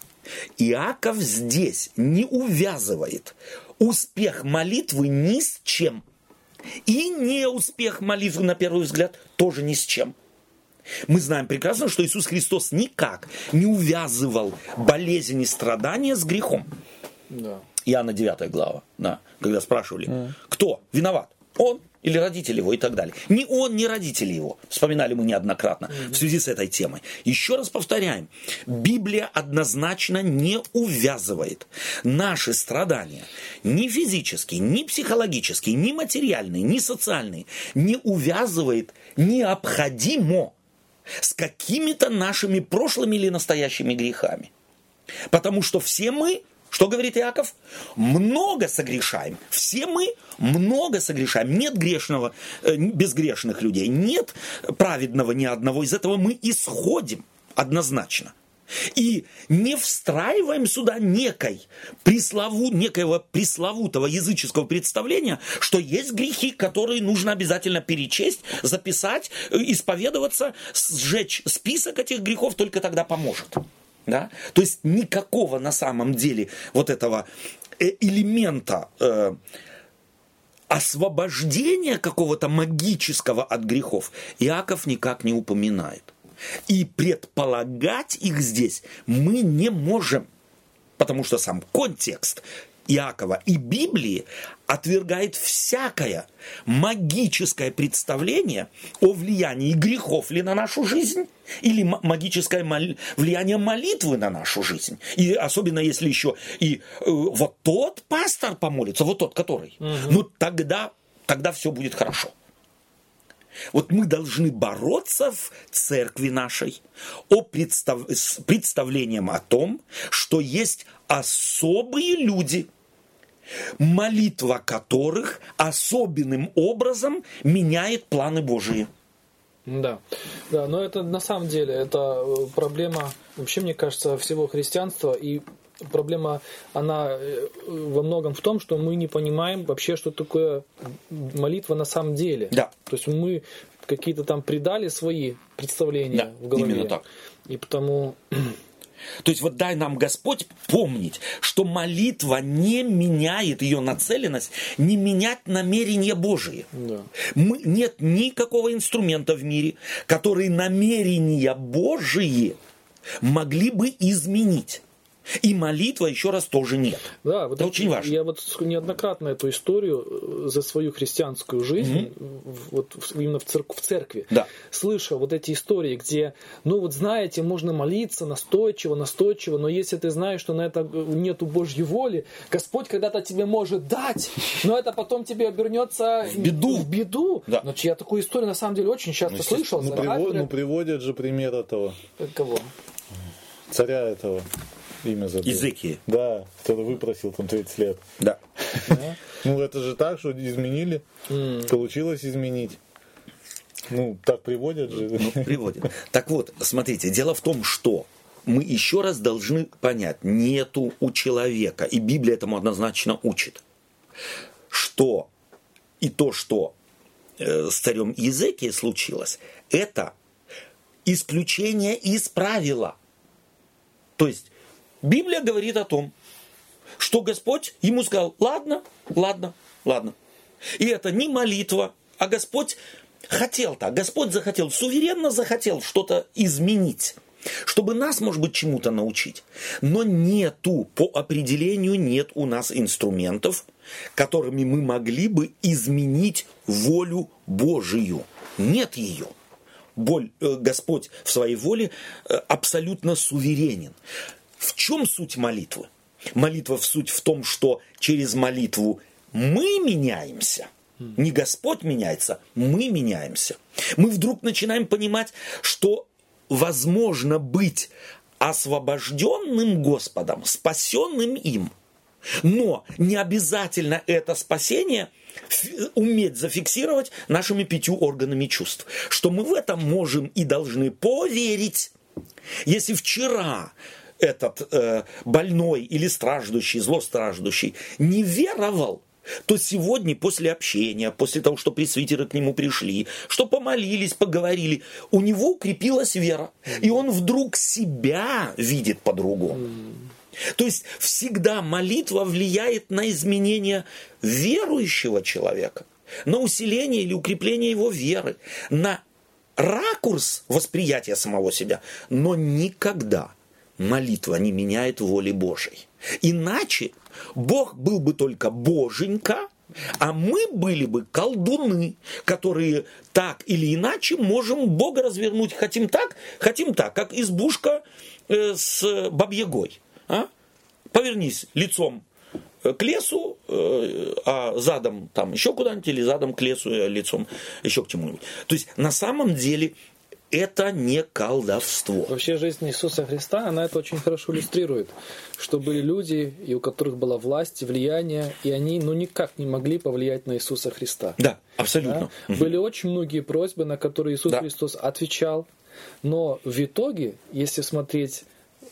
Иаков здесь не увязывает успех молитвы ни с чем. И не успех молитвы, на первый взгляд, тоже ни с чем. Мы знаем прекрасно, что Иисус Христос никак не увязывал болезнь и страдания с грехом. Да. Иоанна 9 глава, да, когда спрашивали, mm. кто виноват? Он или родители его и так далее. Ни он, ни родители его. Вспоминали мы неоднократно mm-hmm. в связи с этой темой. Еще раз повторяем. Библия однозначно не увязывает наши страдания ни физические, ни психологические, ни материальные, ни социальные. Не увязывает необходимо с какими-то нашими прошлыми или настоящими грехами. Потому что все мы что говорит Иаков? Много согрешаем. Все мы много согрешаем. Нет грешного, э, безгрешных людей. Нет праведного ни одного. Из этого мы исходим однозначно. И не встраиваем сюда некой преслову, некоего пресловутого языческого представления, что есть грехи, которые нужно обязательно перечесть, записать, э, исповедоваться, сжечь список этих грехов, только тогда поможет. Да? То есть никакого на самом деле вот этого э, элемента э, освобождения какого-то магического от грехов Иаков никак не упоминает. И предполагать их здесь мы не можем, потому что сам контекст Иакова и Библии отвергает всякое магическое представление о влиянии грехов ли на нашу жизнь, или магическое мол... влияние молитвы на нашу жизнь. И особенно если еще и э, вот тот пастор помолится, вот тот, который, угу. ну тогда, тогда все будет хорошо. Вот мы должны бороться в церкви нашей о представ... с представлением о том, что есть особые люди, молитва которых особенным образом меняет планы Божии. Да, да, но это на самом деле это э, проблема вообще мне кажется всего христианства и проблема она э, во многом в том, что мы не понимаем вообще, что такое молитва на самом деле. Да. То есть мы какие-то там придали свои представления да, в голове. Именно так. И потому то есть вот дай нам Господь помнить, что молитва не меняет ее нацеленность, не менять намерения Божие. Да. Мы, нет никакого инструмента в мире, который намерения Божие могли бы изменить. И молитва еще раз тоже нет. Да, вот это очень важно. Я вот неоднократно эту историю э, за свою христианскую жизнь, mm-hmm. вот именно в, церк- в церкви, да. слышал вот эти истории, где, ну вот знаете, можно молиться настойчиво, настойчиво, но если ты знаешь, что на это э, нету Божьей воли, Господь когда-то тебе может дать, но это потом тебе обернется в беду. В беду. Да. Но я такую историю на самом деле очень часто ну, слышал. Ну, привод, ну приводят же пример этого. Кого? Царя этого имя забыл. Языки. Да, кто-то выпросил там 30 лет. Да. Ну, это же так, что изменили. Получилось изменить. Ну, так приводят же. Ну, приводят. Так вот, смотрите, дело в том, что мы еще раз должны понять, нету у человека, и Библия этому однозначно учит, что и то, что э, с царем Языкия случилось, это исключение из правила. То есть Библия говорит о том, что Господь ему сказал, ладно, ладно, ладно. И это не молитва, а Господь хотел так, Господь захотел, суверенно захотел что-то изменить чтобы нас, может быть, чему-то научить. Но нету, по определению нет у нас инструментов, которыми мы могли бы изменить волю Божию. Нет ее. Боль, э, Господь в своей воле э, абсолютно суверенен. В чем суть молитвы? Молитва в суть в том, что через молитву мы меняемся, Не Господь меняется, мы меняемся. Мы вдруг начинаем понимать, что возможно быть освобожденным Господом, спасенным им. Но не обязательно это спасение уметь зафиксировать нашими пятью органами чувств. Что мы в этом можем и должны поверить. Если вчера этот э, больной или страждущий, злостраждущий не веровал, то сегодня после общения, после того, что пресвитеры к нему пришли, что помолились, поговорили, у него укрепилась вера. И он вдруг себя видит по-другому. То есть всегда молитва влияет на изменение верующего человека, на усиление или укрепление его веры, на ракурс восприятия самого себя, но никогда молитва не меняет воли Божьей. Иначе Бог был бы только боженька, а мы были бы колдуны, которые так или иначе можем Бога развернуть. Хотим так, хотим так, как избушка э, с бабьегой. А? Повернись лицом к лесу, э, а задом там еще куда-нибудь, или задом к лесу, лицом еще к чему-нибудь. То есть на самом деле это не колдовство. Вообще жизнь Иисуса Христа, она это очень хорошо иллюстрирует, что были люди, и у которых была власть, влияние, и они ну никак не могли повлиять на Иисуса Христа. Да, абсолютно. Да? Были очень многие просьбы, на которые Иисус да. Христос отвечал, но в итоге, если смотреть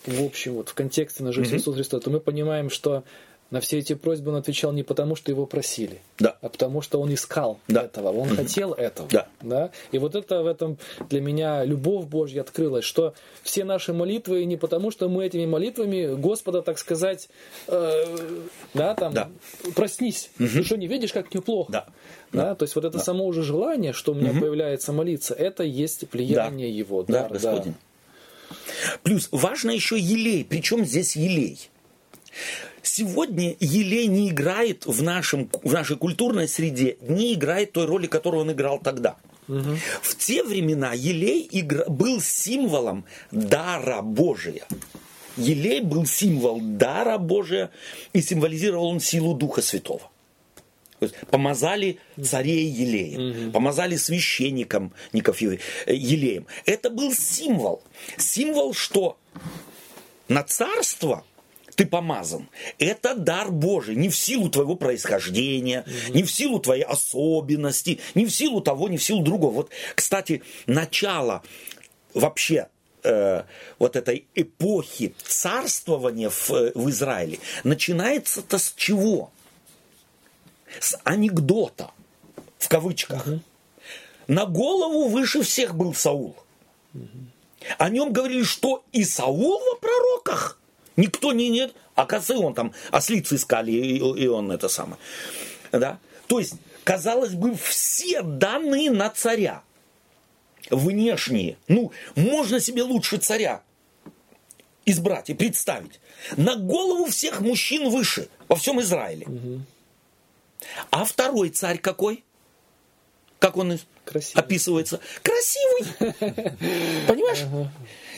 в общем, вот в контексте на жизнь mm-hmm. Иисуса Христа, то мы понимаем, что на все эти просьбы он отвечал не потому, что его просили, да. а потому, что он искал да. этого, он mm-hmm. хотел этого. Да. Да? И вот это в этом для меня любовь Божья открылась, что все наши молитвы не потому, что мы этими молитвами Господа, так сказать, э, да, там, да. проснись, mm-hmm. ты что, не видишь, как неплохо? Да. Да? Да? То есть вот это да. само уже желание, что у меня mm-hmm. появляется молиться, это есть влияние да. его. Да, да, Господин. Да. Плюс важно еще елей. Причем здесь елей? Сегодня елей не играет в, нашем, в нашей культурной среде, не играет той роли, которую он играл тогда. Угу. В те времена елей игра, был символом дара Божия. Елей был символ дара Божия, и символизировал он силу Духа Святого. То есть помазали царей елеем, угу. помазали священникам Ников э, елеем. Это был символ. Символ, что на царство ты помазан. Это дар Божий, не в силу твоего происхождения, mm-hmm. не в силу твоей особенности, не в силу того, не в силу другого. Вот, кстати, начало вообще э, вот этой эпохи царствования в, в Израиле начинается-то с чего? С анекдота, в кавычках. Mm-hmm. На голову выше всех был Саул. Mm-hmm. О нем говорили, что и Саул во пророках – Никто не нет, а косы он там, ослицы искали, и, и он это самое. Да? То есть, казалось бы, все данные на царя. Внешние. Ну, можно себе лучше царя избрать и представить. На голову всех мужчин выше во всем Израиле. Угу. А второй царь какой? Как он Красивый. описывается? Красивый. Понимаешь?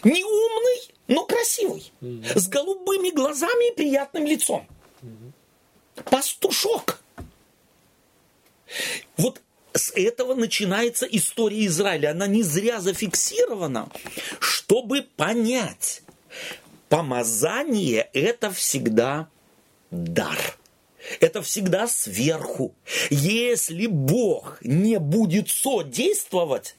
Не умный, но красивый, mm-hmm. с голубыми глазами и приятным лицом. Mm-hmm. Пастушок. Вот с этого начинается история Израиля. Она не зря зафиксирована, чтобы понять, помазание это всегда дар. Это всегда сверху. Если Бог не будет содействовать,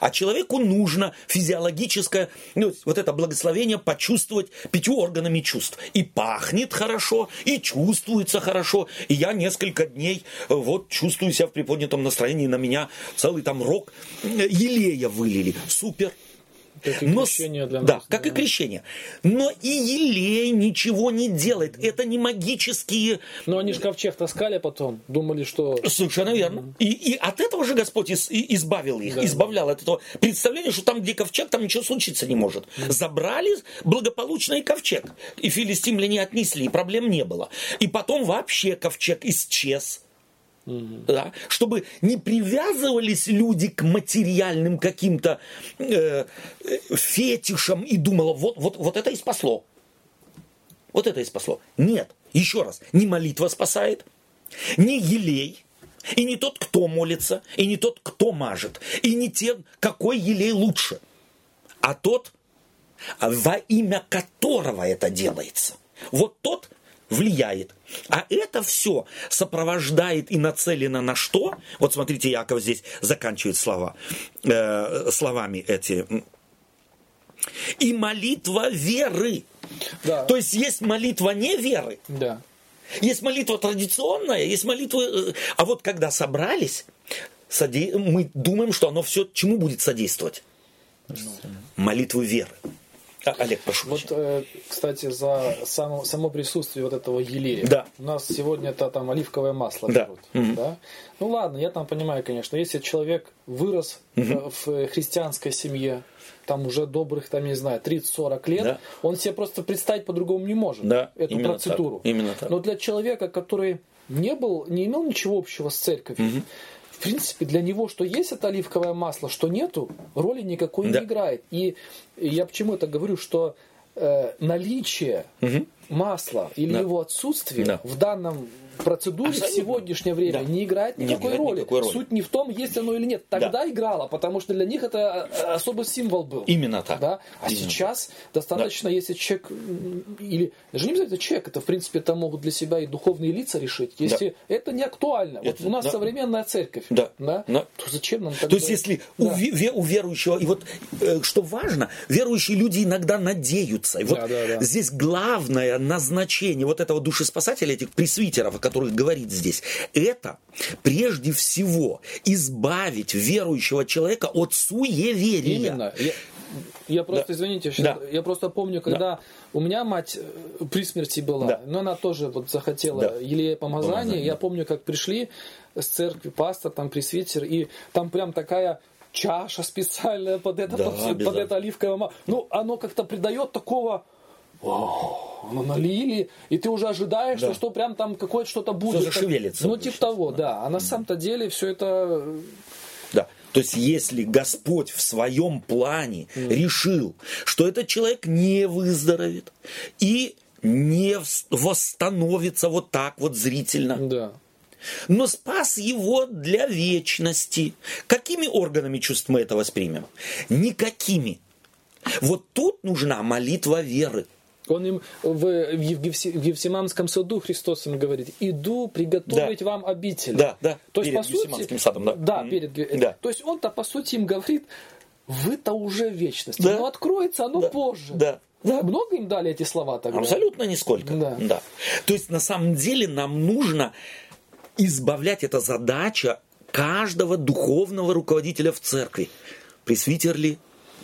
а человеку нужно физиологическое, ну, вот это благословение почувствовать пятью органами чувств. И пахнет хорошо, и чувствуется хорошо. И я несколько дней э, вот чувствую себя в приподнятом настроении. На меня целый там рок э, елея вылили. Супер. Как и Но, крещение для нас. Да, как да. и крещение. Но и елей ничего не делает. Это не магические... Но они же ковчег таскали потом. Думали, что... Совершенно верно. Mm-hmm. И, и от этого же Господь из, избавил их. Да. Избавлял от этого представления, что там, где ковчег, там ничего случиться не может. Mm-hmm. Забрали благополучно и ковчег. И филистимляне отнесли, и проблем не было. И потом вообще ковчег исчез. Угу. Да, чтобы не привязывались люди к материальным каким-то э, фетишам и думало, вот, вот, вот это и спасло. Вот это и спасло. Нет, еще раз, не молитва спасает, не елей, и не тот, кто молится, и не тот, кто мажет, и не те, какой елей лучше, а тот, во имя которого это делается. Вот тот влияет. А это все сопровождает и нацелено на что? Вот смотрите, Яков здесь заканчивает слова, э, словами эти. И молитва веры. Да. То есть есть молитва не веры. Да. Есть молитва традиционная, есть молитва... Э, а вот когда собрались, мы думаем, что оно все чему будет содействовать? Молитву веры. А, Олег, прошу. Вот, э, кстати, за само, само присутствие вот этого елея. Да. У нас сегодня это там оливковое масло да. берут. Угу. Да? Ну ладно, я там понимаю, конечно, если человек вырос угу. в, христианской семье, там уже добрых, там, не знаю, 30-40 лет, да. он себе просто представить по-другому не может да, эту именно процедуру. Так, именно так. Но для человека, который не был, не имел ничего общего с церковью, угу в принципе, для него, что есть это оливковое масло, что нету, роли никакой да. не играет. И я почему это говорю, что э, наличие угу. масла или да. его отсутствие да. в данном процедуре Абсолютно. в сегодняшнее время да. не играет никакой, не роли. никакой роли. Суть не в том, есть оно или нет. Тогда да. играло, потому что для них это э, особый символ был. Именно так. Да? А Именно. сейчас достаточно, да. если человек, или даже не обязательно человек, это в принципе это могут для себя и духовные лица решить. Если да. это не актуально. Это, вот у нас да. современная церковь. Да. Да? Да. То зачем нам. То есть если да. у, у верующего, и вот э, что важно, верующие люди иногда надеются. И вот да, да, да. здесь главное назначение вот этого душеспасателя, этих пресвитеров, которых говорит здесь, это прежде всего избавить верующего человека от суеверия. Именно. Я, я просто, да. извините, да. я просто помню, когда да. у меня мать э, при смерти была, да. но она тоже вот захотела да. елея помазания. Помазание. Я помню, как пришли с церкви пастор, там пресвитер, и там прям такая чаша специальная под это, да, под, под это оливковое масло. Ну, оно как-то придает такого оно налили, и ты уже ожидаешь, да. что, что прям там какое-то что-то будет. Все зашевелится. Ну, типа того, да. А на самом-то деле все это... Да. То есть, если Господь в своем плане mm. решил, что этот человек не выздоровеет и не восстановится вот так вот зрительно, да. но спас его для вечности. Какими органами чувств мы это воспримем? Никакими. Вот тут нужна молитва веры. Он им в, в, Евси, в Евсиманском саду Христос им говорит, иду приготовить да. вам обитель. Да, да. То есть, перед по сути, садом, да. Да, перед, да. То есть он-то по сути им говорит, вы-то уже вечность. Да. Но откроется оно да. позже. Да. Да. Много им дали эти слова тогда? Абсолютно нисколько. Да. да. То есть на самом деле нам нужно избавлять, это задача каждого духовного руководителя в церкви. Пресвитер ли,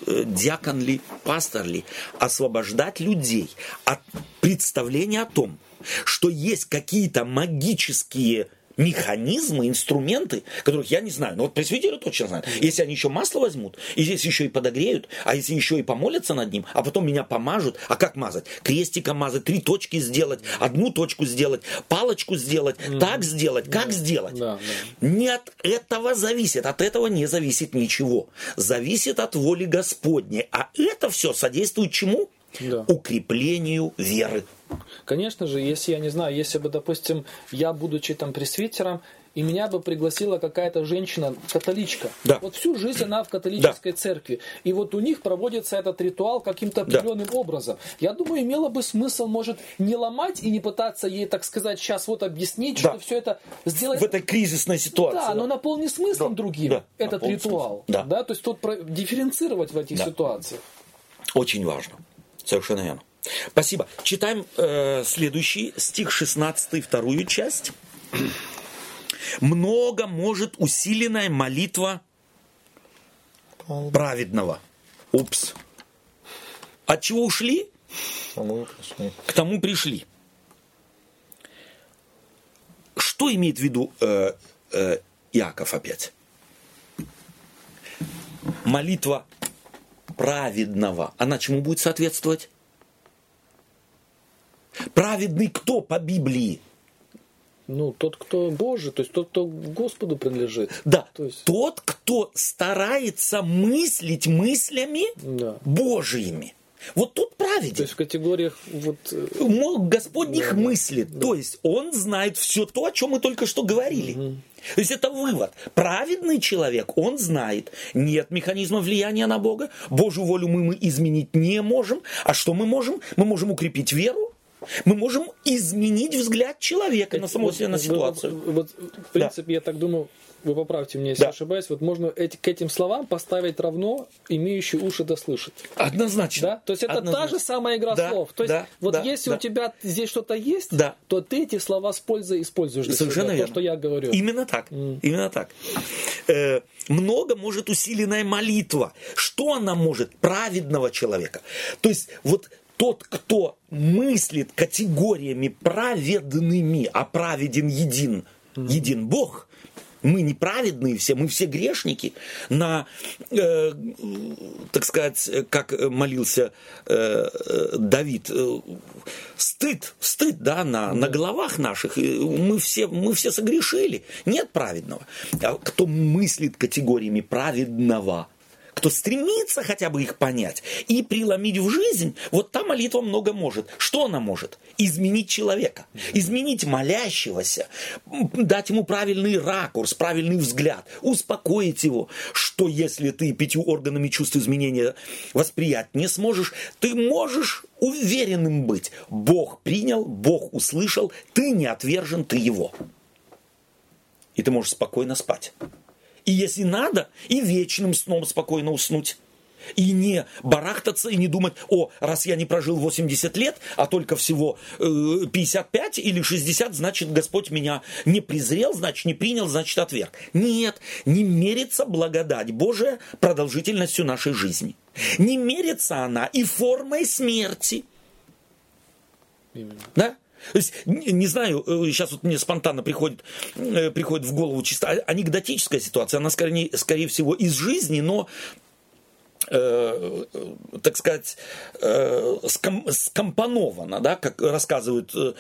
диакон ли, пастор ли, освобождать людей от представления о том, что есть какие-то магические механизмы, инструменты, которых я не знаю. Но вот пресвитеры точно знают. Если они еще масло возьмут, и здесь еще и подогреют, а если еще и помолятся над ним, а потом меня помажут, а как мазать? Крестиком мазать, три точки сделать, одну точку сделать, палочку сделать, mm-hmm. так сделать, как да. сделать? Да, да. Не от этого зависит, от этого не зависит ничего. Зависит от воли Господней. А это все содействует чему? Да. Укреплению веры. Конечно же, если я не знаю, если бы, допустим, я, будучи там пресвитером, и меня бы пригласила какая-то женщина, католичка. Да. Вот всю жизнь она в католической да. церкви. И вот у них проводится этот ритуал каким-то определенным да. образом. Я думаю, имело бы смысл, может, не ломать и не пытаться ей, так сказать, сейчас вот объяснить, да. что все это сделать... В этой кризисной ситуации. Да, да. но наполни смыслом да. другим да. этот ритуал. Да. да. То есть тут дифференцировать в этих да. ситуациях. Очень важно. Совершенно верно. Спасибо. Читаем э, следующий стих 16, вторую часть. Много может усиленная молитва праведного. Упс. От чего ушли? К тому пришли. Что имеет в виду э, э, Иаков опять? Молитва праведного. Она чему будет соответствовать? Праведный кто по Библии? Ну, тот, кто Божий, то есть тот, кто Господу принадлежит. Да, то есть... тот, кто старается мыслить мыслями да. Божьими. Вот тут праведен. То есть в категориях вот... Господних да, мыслит. Да. То есть он знает все то, о чем мы только что говорили. Угу. То есть это вывод. Праведный человек, он знает, нет механизма влияния на Бога, Божью волю мы, мы изменить не можем. А что мы можем? Мы можем укрепить веру, мы можем изменить взгляд человека на самого себя, на ситуацию. Вот, вот, в принципе, да. я так думаю, вы поправьте меня, если да. ошибаюсь, вот можно эти, к этим словам поставить равно имеющий уши да слышать. Однозначно. Да? То есть это Однозначно. та же самая игра да. слов. То есть да. вот да. если да. у тебя здесь что-то есть, да. то ты эти слова с пользой используешь. Совершенно верно. То, что я говорю. Именно так. Mm. Именно так. Э, много может усиленная молитва. Что она может? Праведного человека. То есть вот тот, кто мыслит категориями праведными, а праведен един, един Бог, мы неправедные все, мы все грешники. На, э, так сказать, как молился э, Давид, э, стыд, стыд, да, на, на головах наших. Мы все, мы все согрешили. Нет праведного. А кто мыслит категориями праведного, кто стремится хотя бы их понять и преломить в жизнь, вот та молитва много может. Что она может? Изменить человека, изменить молящегося, дать ему правильный ракурс, правильный взгляд, успокоить его, что если ты пятью органами чувств изменения восприять не сможешь, ты можешь уверенным быть. Бог принял, Бог услышал, ты не отвержен, ты его. И ты можешь спокойно спать. И если надо, и вечным сном спокойно уснуть. И не барахтаться, и не думать, о, раз я не прожил 80 лет, а только всего э, 55 или 60, значит, Господь меня не презрел, значит, не принял, значит, отверг. Нет, не мерится благодать Божия продолжительностью нашей жизни. Не мерится она и формой смерти. Именно. Да? То есть, не, не знаю, сейчас э, вот мне спонтанно приходит, э, приходит в голову чисто анекдотическая ситуация, она скорее, скорее всего из жизни, но э, так сказать, э, ском, скомпонована, да, как рассказывают, э,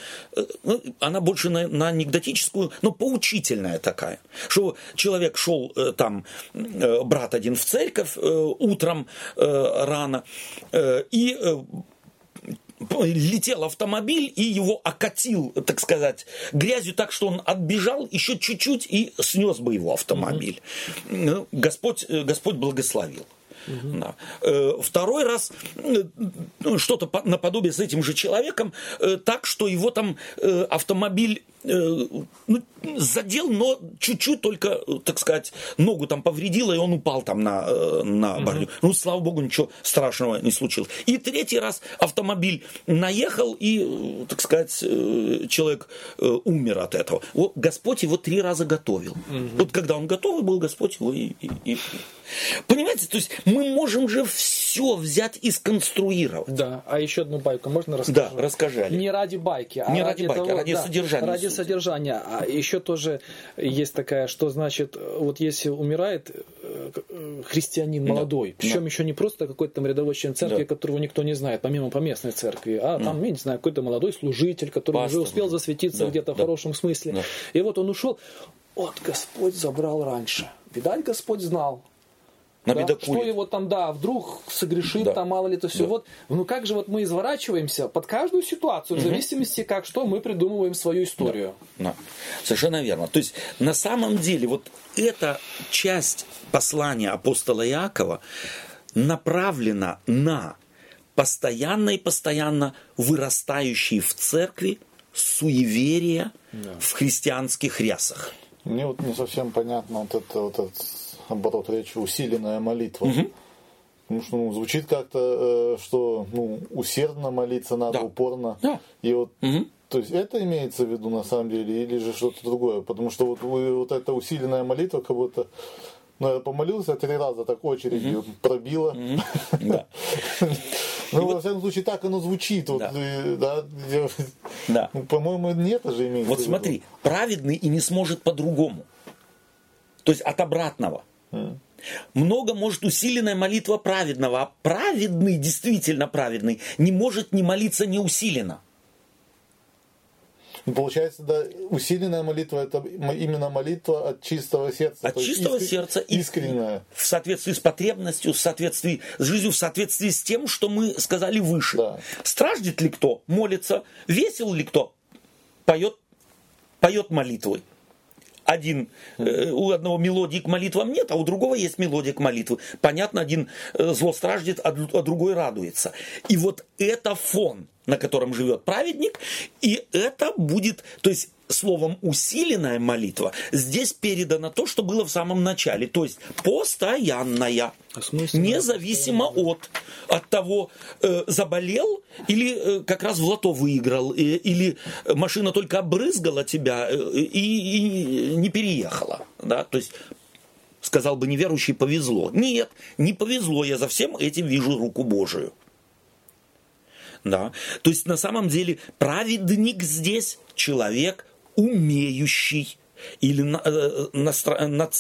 ну, она больше на, на анекдотическую, но поучительная такая, что человек шел э, там, э, брат один в церковь э, утром э, рано, э, и э, летел автомобиль и его окатил, так сказать, грязью так, что он отбежал еще чуть-чуть и снес бы его автомобиль. Угу. Господь, э, Господь благословил. Угу. Да. Э, второй раз ну, что-то наподобие с этим же человеком, так, что его там автомобиль ну, задел, но чуть-чуть только, так сказать, ногу там повредило, и он упал там на, на бордюр. Угу. Ну, слава богу, ничего страшного не случилось. И третий раз автомобиль наехал, и, так сказать, человек умер от этого. Вот Господь его три раза готовил. Угу. Вот когда он готовый был, Господь его и, и, и... Понимаете, то есть мы можем же все взять и сконструировать. Да, а еще одну байку можно рассказать? Да, расскажи. Олег. Не ради байки, а Не ради, ради байки, того, а ради да, содержания. Ради сути. содержания. А еще тоже есть такая, что значит, вот если умирает э, христианин молодой, да, причем да. еще не просто какой-то там рядовой член церкви, да. которого никто не знает, помимо поместной церкви, а там, я не знаю, какой-то молодой служитель, который Пастор. уже успел засветиться да, где-то да. в хорошем смысле. Да. И вот он ушел, вот Господь забрал раньше. Видать, Господь знал, да? Что его там, да, вдруг согрешит, да. там мало ли это все. Да. Вот, ну как же вот мы изворачиваемся под каждую ситуацию, в зависимости как что мы придумываем свою историю. Да. да. Совершенно верно. То есть на самом деле вот эта часть послания апостола Иакова направлена на постоянно и постоянно вырастающие в церкви суеверия да. в христианских рясах. Мне вот не совсем понятно вот это вот это наоборот, речь усиленная молитва. Угу. Потому что ну, звучит как-то, э, что ну, усердно молиться надо, да. упорно. Да. И вот, угу. то есть это имеется в виду на самом деле, или же что-то другое? Потому что вот, вот эта усиленная молитва, как будто ну, я помолился три раза, так очередь угу. пробила. Да. Ну, во всяком случае, так оно звучит. Да. да, да. Ну, по-моему, нет же имеется Вот смотри, праведный и не сможет по-другому. То есть от обратного. Много может усиленная молитва праведного, а праведный, действительно праведный, не может не молиться не усиленно. Ну, получается, да, усиленная молитва это именно молитва от чистого сердца. От чистого искр... сердца. Искренняя. В соответствии с потребностью, в соответствии с жизнью, в соответствии с тем, что мы сказали выше. Да. Страждет ли кто? Молится. Весел ли кто? Поет, поет молитвы. Один, э, у одного мелодии к молитвам нет, а у другого есть мелодия к молитве. Понятно, один э, а, а другой радуется. И вот это фон, на котором живет праведник, и это будет, то есть словом усиленная молитва, здесь передано то, что было в самом начале. То есть постоянная. А независимо от, от того, э, заболел или э, как раз в лото выиграл, э, или машина только обрызгала тебя э, и, и не переехала. Да? То есть сказал бы неверующий, повезло. Нет, не повезло, я за всем этим вижу руку Божию. Да? То есть на самом деле праведник здесь человек, умеющий или на, э, на, на,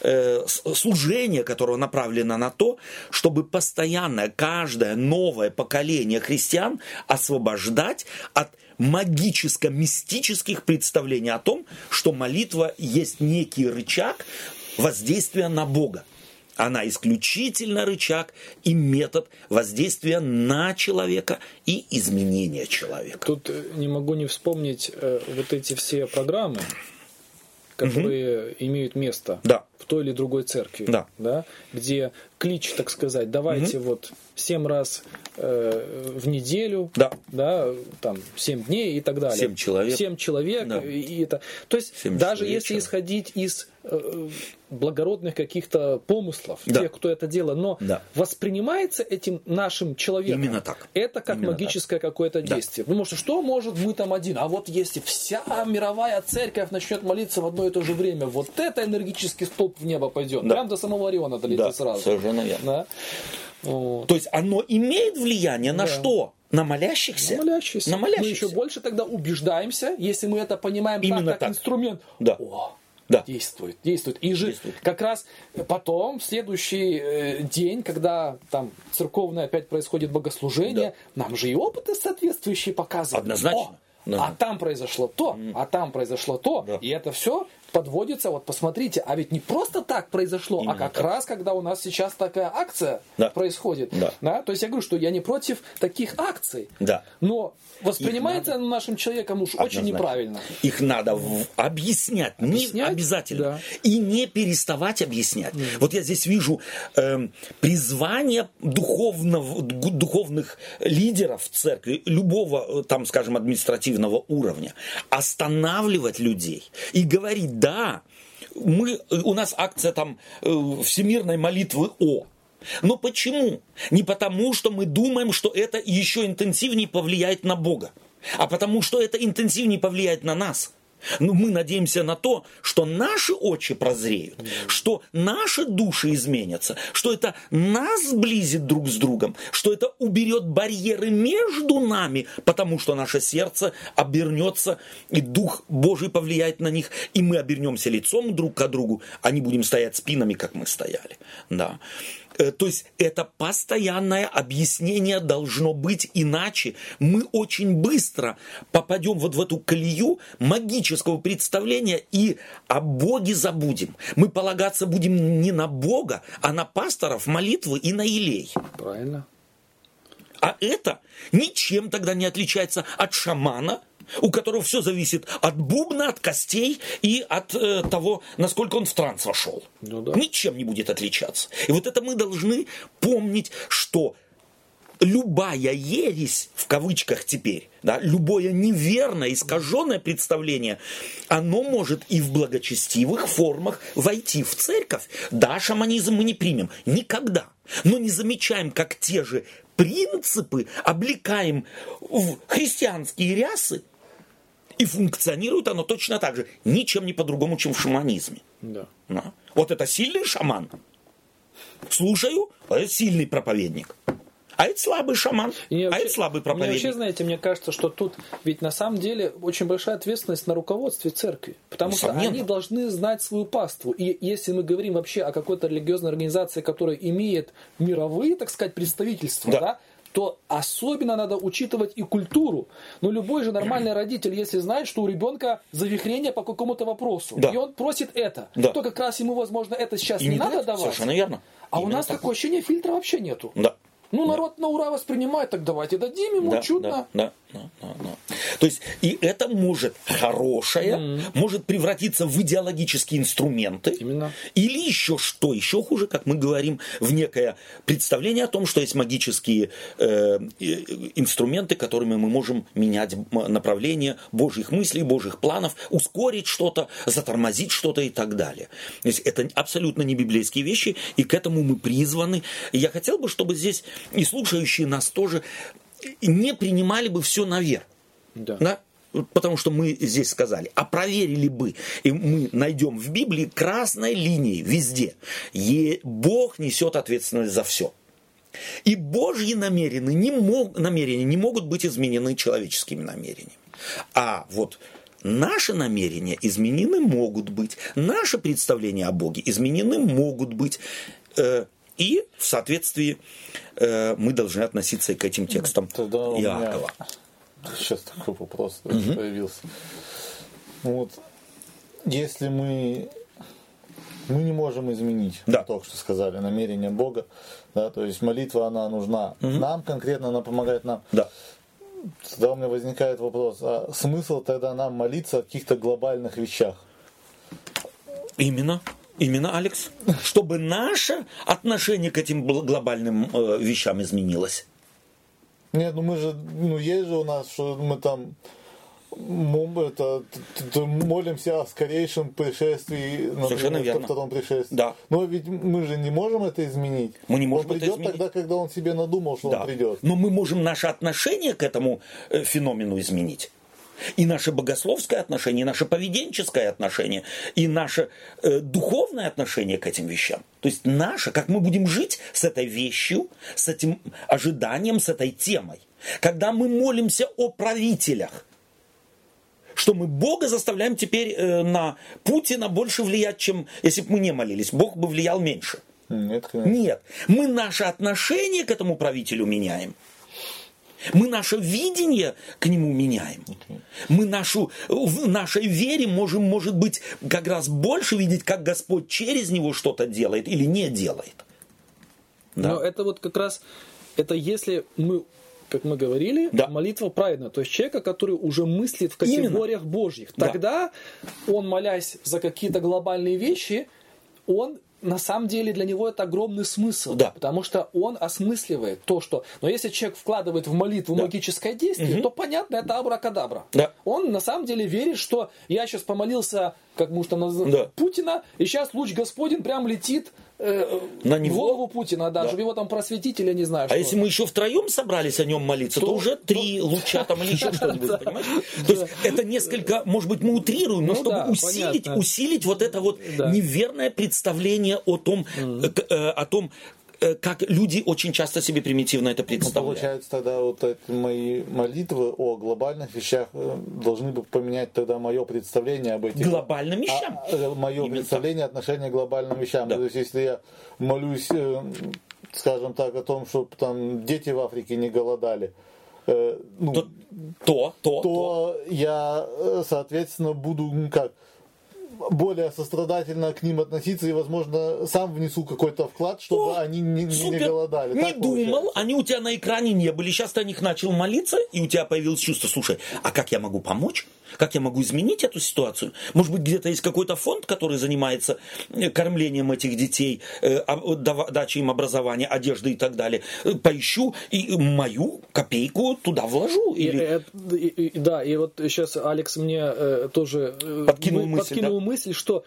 э, служение, которое направлено на то, чтобы постоянно каждое новое поколение христиан освобождать от магическо-мистических представлений о том, что молитва есть некий рычаг воздействия на Бога. Она исключительно рычаг и метод воздействия на человека и изменения человека. Тут э, не могу не вспомнить э, вот эти все программы, которые угу. имеют место да. в той или другой церкви, да. Да, где клич, так сказать, давайте угу. вот семь раз э, в неделю, да. да, там семь дней и так далее. Семь человек. Семь человек. Да. И это, то есть даже если исходить из благородных каких-то помыслов да. тех, кто это делает, но да. воспринимается этим нашим человеком. Именно так. Это как Именно магическое какое-то да. действие. Потому что что может мы там один? А вот если вся мировая церковь начнет молиться в одно и то же время, вот это энергический столб в небо пойдет. Да. Прям до самого Ориона долетит да, сразу. Совершенно верно. Да? Вот. То есть оно имеет влияние на да. что? На молящихся? На молящихся. На молящихся. Мы еще больше тогда убеждаемся, если мы это понимаем Именно так, как так. инструмент. Да. О, да. Действует, действует. И же действует. как раз потом, в следующий э, день, когда там церковное опять происходит богослужение, да. нам же и опыты соответствующие показывают. Однозначно. О, да. А там произошло то, а там произошло то, да. и это все подводится, вот посмотрите, а ведь не просто так произошло, Именно а как так. раз, когда у нас сейчас такая акция да. происходит. Да. Да? То есть я говорю, что я не против таких акций, да. но воспринимается надо... нашим человеком уж Однозначно. очень неправильно. Их надо в... объяснять, объяснять, не обязательно, да. и не переставать объяснять. Mm. Вот я здесь вижу э, призвание духовного, духовных лидеров церкви, любого, там, скажем, административного уровня, останавливать людей и говорить, да, мы, у нас акция там э, всемирной молитвы О. Но почему? Не потому, что мы думаем, что это еще интенсивнее повлияет на Бога, а потому, что это интенсивнее повлияет на нас. Но мы надеемся на то, что наши очи прозреют, что наши души изменятся, что это нас сблизит друг с другом, что это уберет барьеры между нами, потому что наше сердце обернется, и Дух Божий повлияет на них, и мы обернемся лицом друг к другу, а не будем стоять спинами, как мы стояли. Да. То есть это постоянное объяснение должно быть, иначе мы очень быстро попадем вот в эту колею магического представления и о Боге забудем. Мы полагаться будем не на Бога, а на пасторов, молитвы и на елей. Правильно. А это ничем тогда не отличается от шамана, у которого все зависит от бубна, от костей и от э, того, насколько он в транс вошел. Ну, да. Ничем не будет отличаться. И вот это мы должны помнить, что любая ересь, в кавычках теперь, да, любое неверное, искаженное представление, оно может и в благочестивых формах войти в церковь. Да, шаманизм мы не примем. Никогда. Но не замечаем, как те же принципы облекаем в христианские рясы, и функционирует оно точно так же, ничем не по-другому, чем в шаманизме. Да. Да. Вот это сильный шаман. Слушаю, а это сильный проповедник. А это слабый шаман, И а вообще, это слабый Мне проповедник. вообще, знаете, мне кажется, что тут ведь на самом деле очень большая ответственность на руководстве церкви. Потому Несомненно. что они должны знать свою паству. И если мы говорим вообще о какой-то религиозной организации, которая имеет мировые, так сказать, представительства, Да. да, то особенно надо учитывать и культуру. Но любой же нормальный родитель, если знает, что у ребенка завихрение по какому-то вопросу, Да. и он просит это, Да. то как раз ему, возможно, это сейчас И не не надо давать. Совершенно верно. А у Именно нас так. такое ощущение, фильтра вообще нету. Да. Ну, народ на ура воспринимает, так давайте дадим ему да, чудно. Да, да, да, да, да. То есть, и это может хорошее, mm-hmm. может превратиться в идеологические инструменты. Именно. Или еще что, еще хуже, как мы говорим, в некое представление о том, что есть магические э, инструменты, которыми мы можем менять направление Божьих мыслей, Божьих планов, ускорить что-то, затормозить что-то и так далее. То есть это абсолютно не библейские вещи, и к этому мы призваны. И я хотел бы, чтобы здесь и слушающие нас тоже не принимали бы все наверх. Да. да? Потому что мы здесь сказали, а проверили бы, и мы найдем в Библии красной линии везде. Е, Бог несет ответственность за все. И Божьи намерения не, мог, намерения не могут быть изменены человеческими намерениями. А вот Наши намерения изменены могут быть, наши представления о Боге изменены могут быть. Э, и в соответствии э, мы должны относиться к этим текстам Тогда Иакова. Сейчас такой вопрос угу. появился. Вот, если мы мы не можем изменить, да. только что сказали, намерение Бога, да, то есть молитва, она нужна угу. нам конкретно, она помогает нам. Да. Тогда у меня возникает вопрос, а смысл тогда нам молиться о каких-то глобальных вещах? Именно. Именно, Алекс. Чтобы наше отношение к этим глобальным э, вещам изменилось. Нет, ну мы же, ну есть же у нас, что мы там это, молимся о скорейшем пришествии, Совершенно верно. втором пришествии. Да. Но ведь мы же не можем это изменить. Мы не можем он придет это изменить. тогда, когда он себе надумал, что да. он придет. Но мы можем наше отношение к этому э, феномену изменить. И наше богословское отношение, и наше поведенческое отношение, и наше э, духовное отношение к этим вещам. То есть наше, как мы будем жить с этой вещью, с этим ожиданием, с этой темой. Когда мы молимся о правителях, что мы Бога заставляем теперь э, на Путина больше влиять, чем если бы мы не молились. Бог бы влиял меньше. Нет, конечно. Нет. Мы наше отношение к этому правителю меняем. Мы наше видение к нему меняем. Мы нашу, в нашей вере можем, может быть, как раз больше видеть, как Господь через него что-то делает или не делает. Да? Но это вот как раз, это если мы как мы говорили, да. молитва праведная. То есть человека, который уже мыслит в категориях Именно. Божьих. Тогда да. он, молясь за какие-то глобальные вещи, он на самом деле для него это огромный смысл, да. потому что он осмысливает то, что... Но если человек вкладывает в молитву да. магическое действие, угу. то понятно, это абракадабра. Да. Он на самом деле верит, что я сейчас помолился, как мы что называем, да. Путина, и сейчас луч Господень прям летит э, на него? в голову Путина, да, да. чтобы его там просветить или не знаю А что. если мы еще втроем собрались о нем молиться, то, то уже три то... луча там или еще что-нибудь, понимаешь? То есть это несколько, может быть, мы утрируем, но ну чтобы усилить, усилить вот это вот неверное представление о том, э, о том, как люди очень часто себе примитивно это представляют. Получается, тогда вот эти мои молитвы о глобальных вещах э, должны бы поменять тогда мое представление об этих... Глобальным вещам? А, э, мое Именно представление, так. отношение к глобальным вещам. Да. То есть, если я молюсь, скажем так, о том, чтобы там дети в Африке не голодали, ну, то, то, то, то, то я, соответственно, буду ну, как более сострадательно к ним относиться и, возможно, сам внесу какой-то вклад, чтобы О, они не, не голодали. Не так думал, получается? они у тебя на экране не были. Сейчас ты о них начал молиться, и у тебя появилось чувство, слушай, а как я могу помочь? Как я могу изменить эту ситуацию? Может быть, где-то есть какой-то фонд, который занимается э, кормлением этих детей, э, дачей им образования, одежды и так далее. Э, поищу и мою копейку туда вложу. Или... И, и, да, и вот сейчас Алекс мне тоже подкинул мысль, подкинул да? мысль, что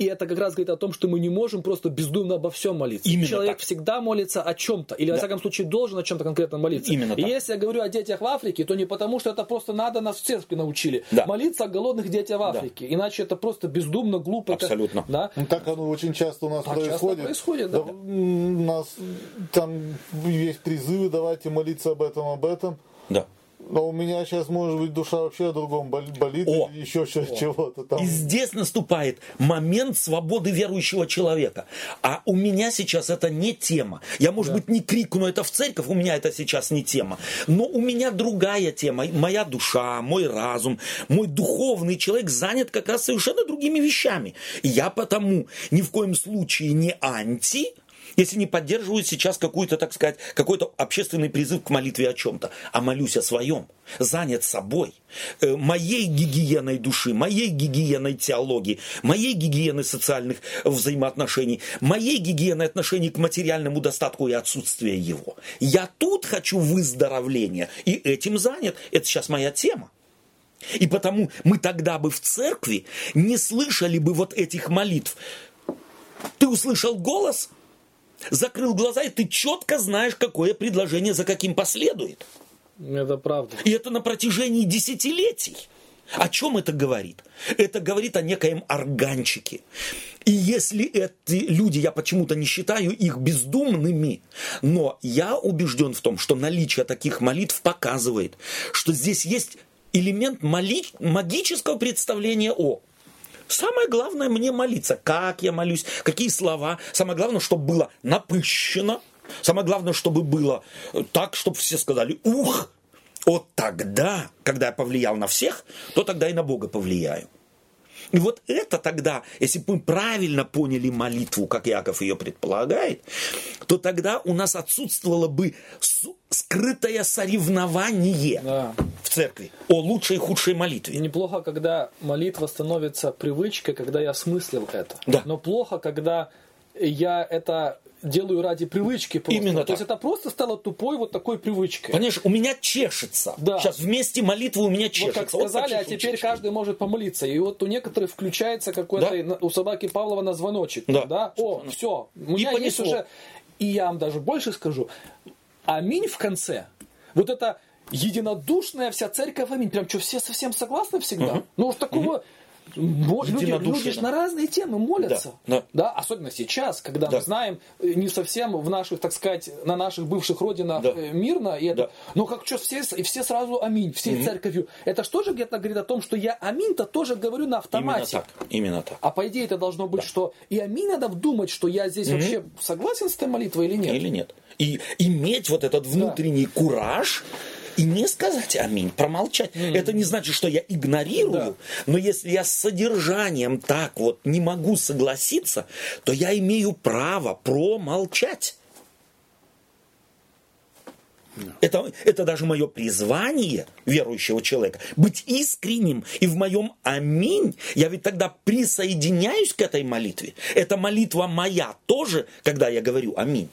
и это как раз говорит о том, что мы не можем просто бездумно обо всем молиться. Именно Человек так. всегда молится о чем-то, или, да. во всяком случае, должен о чем-то конкретно молиться. Именно и так. если я говорю о детях в Африке, то не потому, что это просто надо, нас в церкви научили. Да. Молиться о голодных детях в Африке. Да. Иначе это просто бездумно, глупо. Абсолютно. Да? Ну, так оно очень часто у нас так происходит. Часто происходит, да. да. У нас там есть призывы, давайте молиться об этом, об этом. Да. Но у меня сейчас, может быть, душа вообще о другом болит, о, или еще чего-то там. И здесь наступает момент свободы верующего человека. А у меня сейчас это не тема. Я, может да. быть, не крикну это в церковь, у меня это сейчас не тема. Но у меня другая тема. Моя душа, мой разум, мой духовный человек занят как раз совершенно другими вещами. Я потому ни в коем случае не анти, если не поддерживают сейчас какую-то, так сказать, какой-то общественный призыв к молитве о чем-то, а молюсь о своем, занят собой, э, моей гигиеной души, моей гигиеной теологии, моей гигиеной социальных взаимоотношений, моей гигиеной отношений к материальному достатку и отсутствию его. Я тут хочу выздоровления, и этим занят. Это сейчас моя тема. И потому мы тогда бы в церкви не слышали бы вот этих молитв. Ты услышал голос, закрыл глаза, и ты четко знаешь, какое предложение за каким последует. Это правда. И это на протяжении десятилетий. О чем это говорит? Это говорит о некоем органчике. И если эти люди, я почему-то не считаю их бездумными, но я убежден в том, что наличие таких молитв показывает, что здесь есть элемент магического представления о Самое главное мне молиться. Как я молюсь, какие слова. Самое главное, чтобы было напыщено. Самое главное, чтобы было так, чтобы все сказали «Ух!» Вот тогда, когда я повлиял на всех, то тогда и на Бога повлияю. И вот это тогда, если бы мы правильно поняли молитву, как Яков ее предполагает, то тогда у нас отсутствовало бы скрытое соревнование да. в церкви о лучшей и худшей молитве. Неплохо, когда молитва становится привычкой, когда я осмыслил это. Да. Но плохо, когда я это делаю ради привычки просто. Именно То так. есть это просто стало тупой вот такой привычкой. Понимаешь, у меня чешется. Да. Сейчас вместе молитвы у меня чешется. Вот как сказали, вот а теперь чешется. каждый может помолиться. И вот у некоторых включается какой-то, да? у собаки Павлова на звоночек. Да. да? О, все, у меня и есть уже... И я вам даже больше скажу. Аминь в конце. Вот это единодушная вся церковь аминь. Прям что, все совсем согласны всегда? Угу. Ну, уж такого... Угу Люди, люди же на разные темы молятся. Да, да. да особенно сейчас, когда да. мы знаем э, не совсем в наших, так сказать, на наших бывших родинах да. Э, мирно. И это, да. Но как что все, и все сразу аминь, всей угу. церковью. Это что же где-то говорит о том, что я аминь-то тоже говорю на автомате. Именно так. Именно так. А по идее это должно быть, да. что и аминь надо вдумать, что я здесь угу. вообще согласен с этой молитвой или нет. Или нет. И иметь вот этот внутренний да. кураж и не сказать аминь, промолчать. Mm. Это не значит, что я игнорирую, да. но если я с содержанием так вот не могу согласиться, то я имею право промолчать. Это, это даже мое призвание верующего человека. Быть искренним. И в моем аминь я ведь тогда присоединяюсь к этой молитве. Это молитва моя тоже, когда я говорю аминь.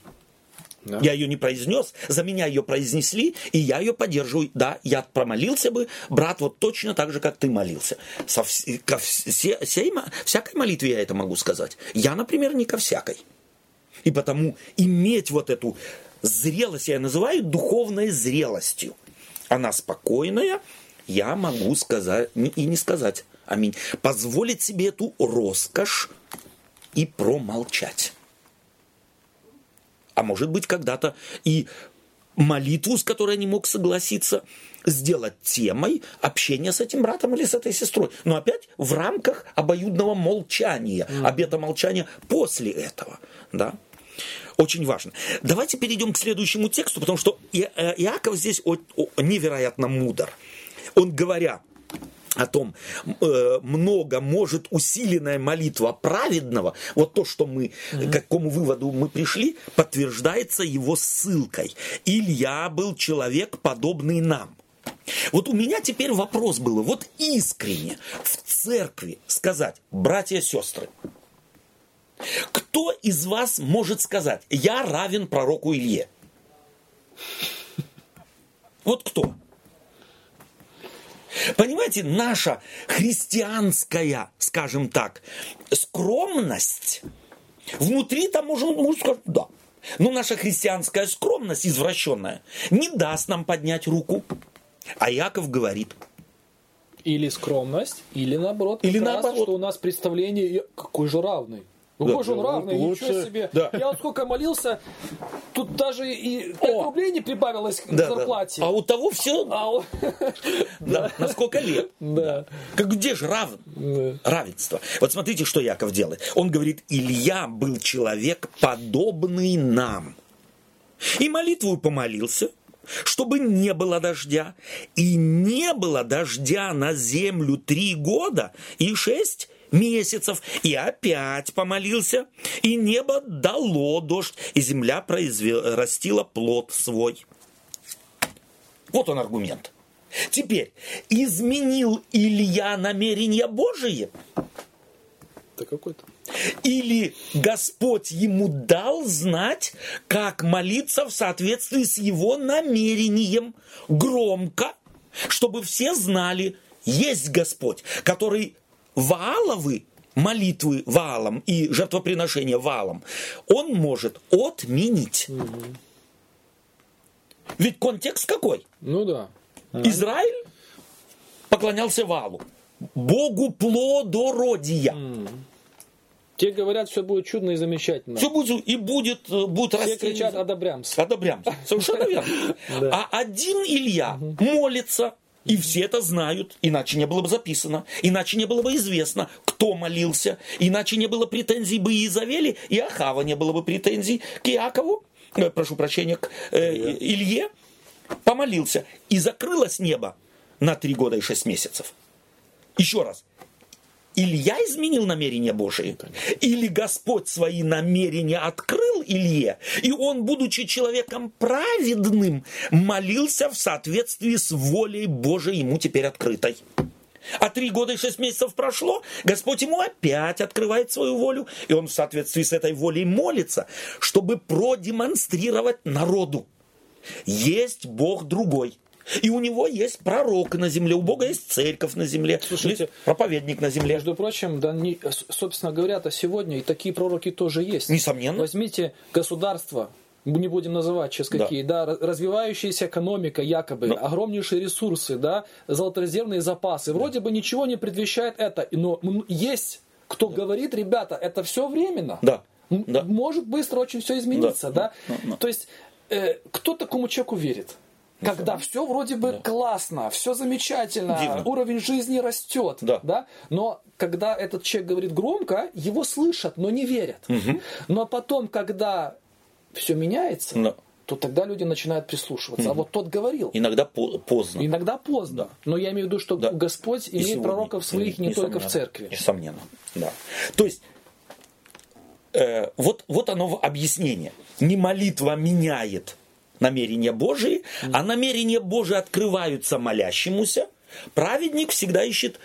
Да. Я ее не произнес, за меня ее произнесли, и я ее поддерживаю. Да, я промолился бы, брат, вот точно так же, как ты молился. Со ко все, всей, всякой молитве я это могу сказать. Я, например, не ко всякой. И потому иметь вот эту зрелость, я называю духовной зрелостью. Она спокойная, я могу сказать и не сказать. Аминь. Позволить себе эту роскошь и промолчать а может быть когда-то и молитву, с которой не мог согласиться, сделать темой общения с этим братом или с этой сестрой. Но опять в рамках обоюдного молчания, mm. обета молчания после этого. Да? Очень важно. Давайте перейдем к следующему тексту, потому что э, Иаков здесь невероятно мудр. Он говоря, о том, э, много может усиленная молитва праведного, вот то, что мы, mm-hmm. к какому выводу мы пришли, подтверждается его ссылкой. Илья был человек, подобный нам. Вот у меня теперь вопрос был, вот искренне в церкви сказать, братья и сестры, кто из вас может сказать, я равен пророку Илье? Вот кто? Понимаете, наша христианская, скажем так, скромность, внутри там можно, можно сказать, да. Но наша христианская скромность извращенная не даст нам поднять руку. А Яков говорит. Или скромность, или наоборот. Или наоборот. Раз, что у нас представление, какой же равный. Ну, да, боже, он равный, лучше... ничего себе. Да. Я вот сколько молился, тут даже и 5 О! рублей не прибавилось к да, зарплате. Да. А у того все... А да. На сколько лет? Да. Как где же равен? Равенство. Вот смотрите, что Яков делает. Он говорит, Илья был человек, подобный нам. И молитву помолился, чтобы не было дождя. И не было дождя на землю три года и шесть месяцев, и опять помолился, и небо дало дождь, и земля растила плод свой. Вот он аргумент. Теперь, изменил Илья намерения Божие? Да какой-то. Или Господь ему дал знать, как молиться в соответствии с его намерением громко, чтобы все знали, есть Господь, который Вааловы молитвы Ваалом и жертвоприношения Ваалом, он может отменить. Угу. Ведь контекст какой? Ну да. Израиль поклонялся Валу, Богу плодородия. Mm. Те говорят, все будет чудно и замечательно. Все будет и будет, э, будет Все расти. кричат одобрямся. Одобрямся. Совершенно верно. А один Илья молится, и все это знают, иначе не было бы записано, иначе не было бы известно, кто молился, иначе не было претензий бы Иезавели, и Ахава не было бы претензий к Иакову, э, прошу прощения, к э, Илье, помолился, и закрылось небо на три года и шесть месяцев. Еще раз, Илья изменил намерения Божие? Или Господь свои намерения открыл Илье, и он, будучи человеком праведным, молился в соответствии с волей Божией ему теперь открытой? А три года и шесть месяцев прошло, Господь ему опять открывает свою волю, и он в соответствии с этой волей молится, чтобы продемонстрировать народу. Есть Бог другой. И у него есть пророк на земле, у Бога есть церковь на земле, Слушайте, есть проповедник на земле. Между прочим, да, не, собственно говоря-то сегодня и такие пророки тоже есть. Несомненно. Возьмите государство, не будем называть сейчас какие, да, да развивающаяся экономика якобы, но... огромнейшие ресурсы, да, золоторезервные запасы. Вроде бы ничего не предвещает это, но есть кто да. говорит, ребята, это все временно. Да. да. Может быстро очень все измениться, да. да? да. да. То есть э, кто такому человеку верит? Когда все вроде бы да. классно, все замечательно, Дивно. уровень жизни растет, да. Да? но когда этот человек говорит громко, его слышат, но не верят. Угу. Но потом, когда все меняется, да. то тогда люди начинают прислушиваться. Угу. А вот тот говорил. Иногда поздно. Иногда поздно. Да. Но я имею в виду, что да. Господь имеет сегодня, пророков своих не только в церкви. Несомненно. Да. То есть, э, вот, вот оно объяснение. Не молитва меняет намерения Божии, а намерения Божии открываются молящемуся, праведник всегда ищет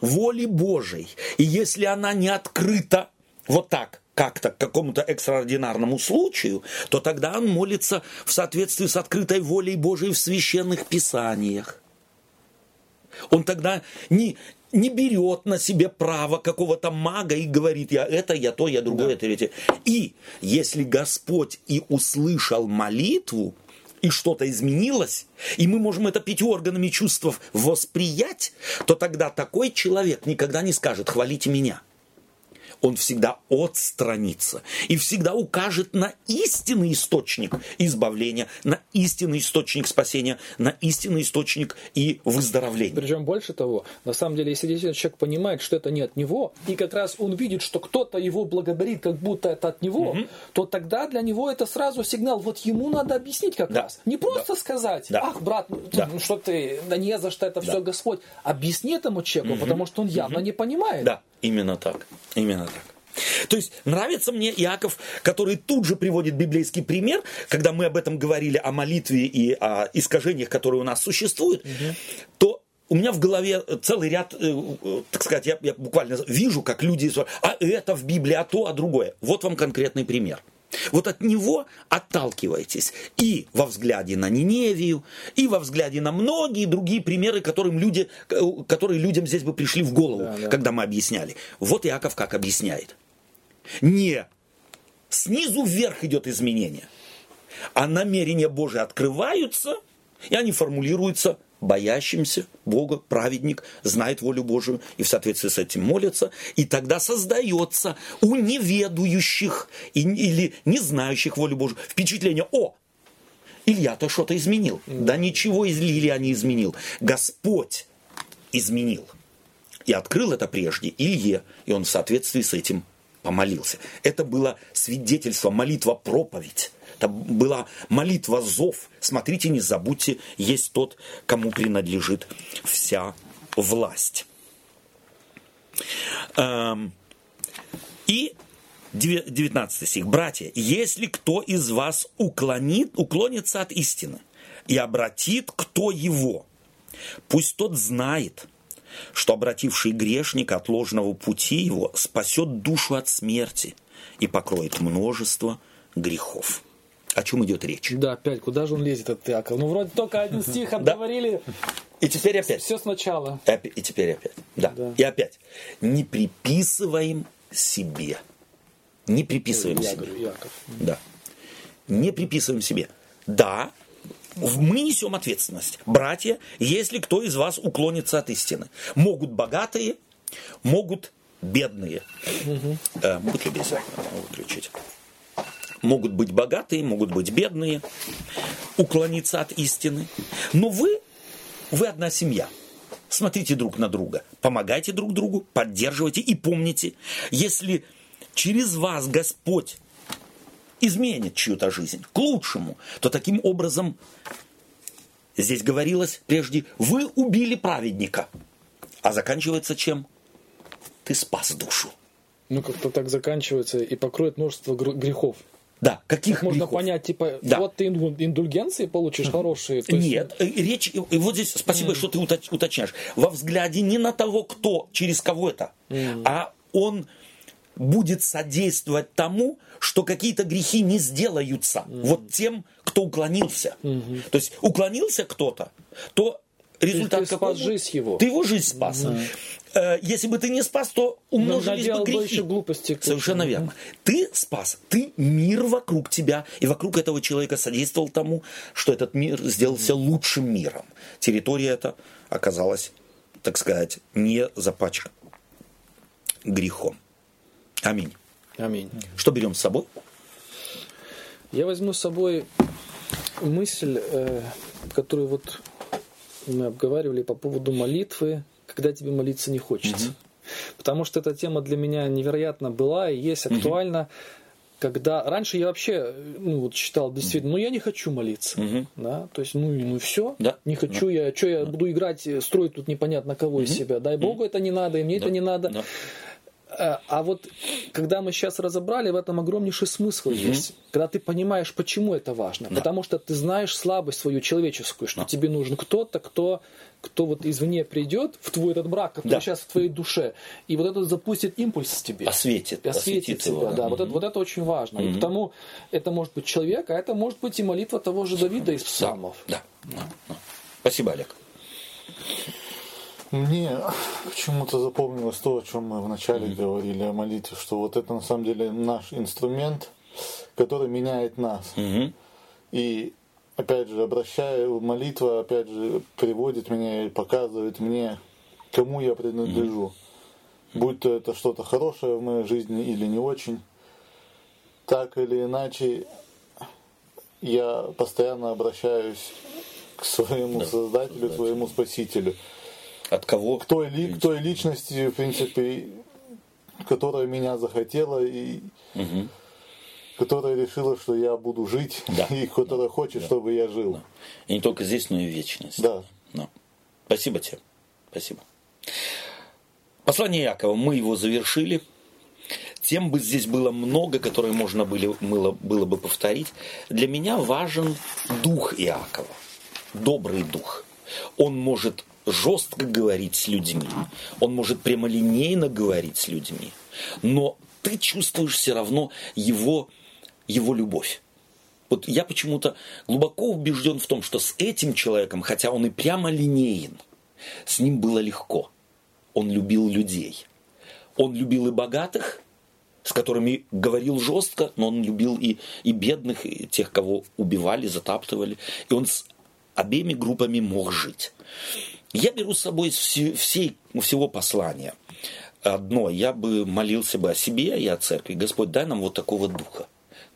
воли Божией. И если она не открыта вот так, как-то к какому-то экстраординарному случаю, то тогда он молится в соответствии с открытой волей Божией в священных писаниях. Он тогда не, не берет на себе право какого-то мага и говорит, я это, я то, я другое, да. третье. И если Господь и услышал молитву, и что-то изменилось, и мы можем это пятью органами чувств восприять, то тогда такой человек никогда не скажет «хвалите меня» он всегда отстранится и всегда укажет на истинный источник избавления, на истинный источник спасения, на истинный источник и выздоровления. Причем больше того, на самом деле, если действительно человек понимает, что это не от него, и как раз он видит, что кто-то его благодарит, как будто это от него, угу. то тогда для него это сразу сигнал, вот ему надо объяснить как да. раз. Не просто да. сказать, да. ах, брат, ну, да. ну что ты, да не за что, это да. все Господь. Объясни этому человеку, угу. потому что он явно угу. не понимает. Да, именно так. Именно. То есть нравится мне Иаков, который тут же приводит библейский пример, когда мы об этом говорили, о молитве и о искажениях, которые у нас существуют, угу. то у меня в голове целый ряд, э, э, так сказать, я, я буквально вижу, как люди, а это в Библии, а то, а другое. Вот вам конкретный пример. Вот от него отталкивайтесь и во взгляде на Ниневию, и во взгляде на многие другие примеры, которым люди, э, которые людям здесь бы пришли в голову, да, да. когда мы объясняли. Вот Иаков как объясняет. Не снизу вверх идет изменение, а намерения Божии открываются, и они формулируются боящимся Бога, праведник, знает волю Божию и в соответствии с этим молится, и тогда создается у неведующих или не знающих волю Божию впечатление, о, Илья-то что-то изменил. Да ничего из Илья не изменил. Господь изменил. И открыл это прежде Илье, и он в соответствии с этим помолился. Это было свидетельство, молитва, проповедь. Это была молитва, зов. Смотрите, не забудьте, есть тот, кому принадлежит вся власть. Эм, и 19 стих. «Братья, если кто из вас уклонит, уклонится от истины и обратит кто его, пусть тот знает, что обративший грешник от ложного пути его спасет душу от смерти и покроет множество грехов». О чем идет речь? Да, опять, куда же он лезет, этот Иаков? Ну, вроде только один стих обговорили. И теперь опять. Все сначала. И, теперь опять. Да. да. И опять. Не приписываем себе. Не приписываем Яков, себе. Яков. Да. Не приписываем себе. Да, мы несем ответственность. Братья, если кто из вас уклонится от истины. Могут богатые, могут бедные. Угу. Э, будь любезен, выключить. Могут быть богатые, могут быть бедные, уклониться от истины. Но вы, вы одна семья. Смотрите друг на друга, помогайте друг другу, поддерживайте и помните, если через вас Господь изменит чью-то жизнь к лучшему, то таким образом, здесь говорилось прежде, вы убили праведника. А заканчивается чем? Ты спас душу. Ну, как-то так заканчивается и покроет множество грехов. Да, каких как можно понять, типа, да. вот ты индульгенции получишь хорошие. То есть... Нет, речь, и вот здесь спасибо, mm. что ты уточняешь. Во взгляде не на того, кто, через кого это, mm. а он будет содействовать тому, что какие-то грехи не сделаются. Mm. Вот тем, кто уклонился. Mm-hmm. То есть уклонился кто-то, то результат ты, ты спас жизнь его. Ты его жизнь спас. Mm. Если бы ты не спас, то умножились бы грехи. глупости. Совершенно верно. Ты спас. Ты мир вокруг тебя. И вокруг этого человека содействовал тому, что этот мир сделался лучшим миром. Территория эта оказалась, так сказать, не запачкана грехом. Аминь. Аминь. Что берем с собой? Я возьму с собой мысль, э, которую вот мы обговаривали по поводу молитвы, когда тебе молиться не хочется. Угу. Потому что эта тема для меня невероятно была и есть актуальна. Угу. Когда раньше я вообще ну, вот считал действительно, ну я не хочу молиться, угу. да, то есть ну и ну все, да. не хочу да. я, что я да. буду играть, строить тут непонятно кого угу. из себя, дай Богу это не надо, и мне да. это не надо. Да. Э, а вот когда мы сейчас разобрали, в этом огромнейший смысл mm-hmm. есть. Когда ты понимаешь, почему это важно. Да. Потому что ты знаешь слабость свою человеческую, что да. тебе нужен кто-то, кто, кто вот извне придет в твой этот брак, который да. сейчас в твоей душе, и вот это запустит импульс в тебе. Осветит. Осветит тебя, его, да. да. Вот, это, вот это очень важно. Mm-hmm. И потому это может быть человек, а это может быть и молитва того же Давида из псалмов. Да. да. да. Спасибо, Олег. Мне почему-то запомнилось то, о чем мы вначале mm-hmm. говорили о молитве, что вот это на самом деле наш инструмент, который меняет нас. Mm-hmm. И опять же, обращаю, молитва, опять же, приводит меня и показывает мне, кому я принадлежу. Mm-hmm. Будь то это что-то хорошее в моей жизни или не очень. Так или иначе, я постоянно обращаюсь к своему да. Создателю, своему Спасителю. От кого? К той, ли, к той личности, в принципе, которая меня захотела и угу. которая решила, что я буду жить, да. и которая хочет, да. чтобы я жил. Да. И не только здесь, но и в вечности. Да. да. Спасибо тебе. Спасибо. Послание Якова, мы его завершили. Тем бы здесь было много, которые можно были, было, было бы повторить. Для меня важен дух Иакова, добрый дух. Он может жестко говорить с людьми, он может прямолинейно говорить с людьми, но ты чувствуешь все равно его, его любовь. Вот я почему-то глубоко убежден в том, что с этим человеком, хотя он и прямо линеен, с ним было легко. Он любил людей. Он любил и богатых, с которыми говорил жестко, но он любил и, и бедных, и тех, кого убивали, затаптывали. И он с обеими группами мог жить. Я беру с собой всей, всего послания одно. Я бы молился бы о себе и о церкви. Господь, дай нам вот такого духа.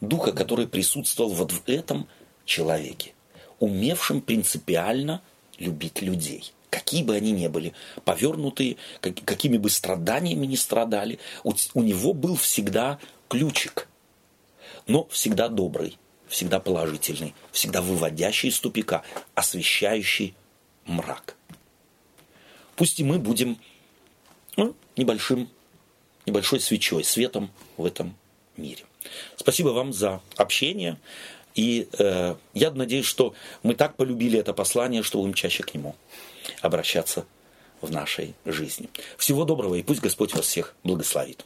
Духа, который присутствовал вот в этом человеке. Умевшим принципиально любить людей. Какие бы они ни были, повернутые, какими бы страданиями ни страдали, у, у него был всегда ключик, но всегда добрый, всегда положительный, всегда выводящий из тупика, освещающий мрак. Пусть и мы будем ну, небольшим, небольшой свечой, светом в этом мире. Спасибо вам за общение. И э, я надеюсь, что мы так полюбили это послание, что будем чаще к нему обращаться в нашей жизни. Всего доброго и пусть Господь вас всех благословит.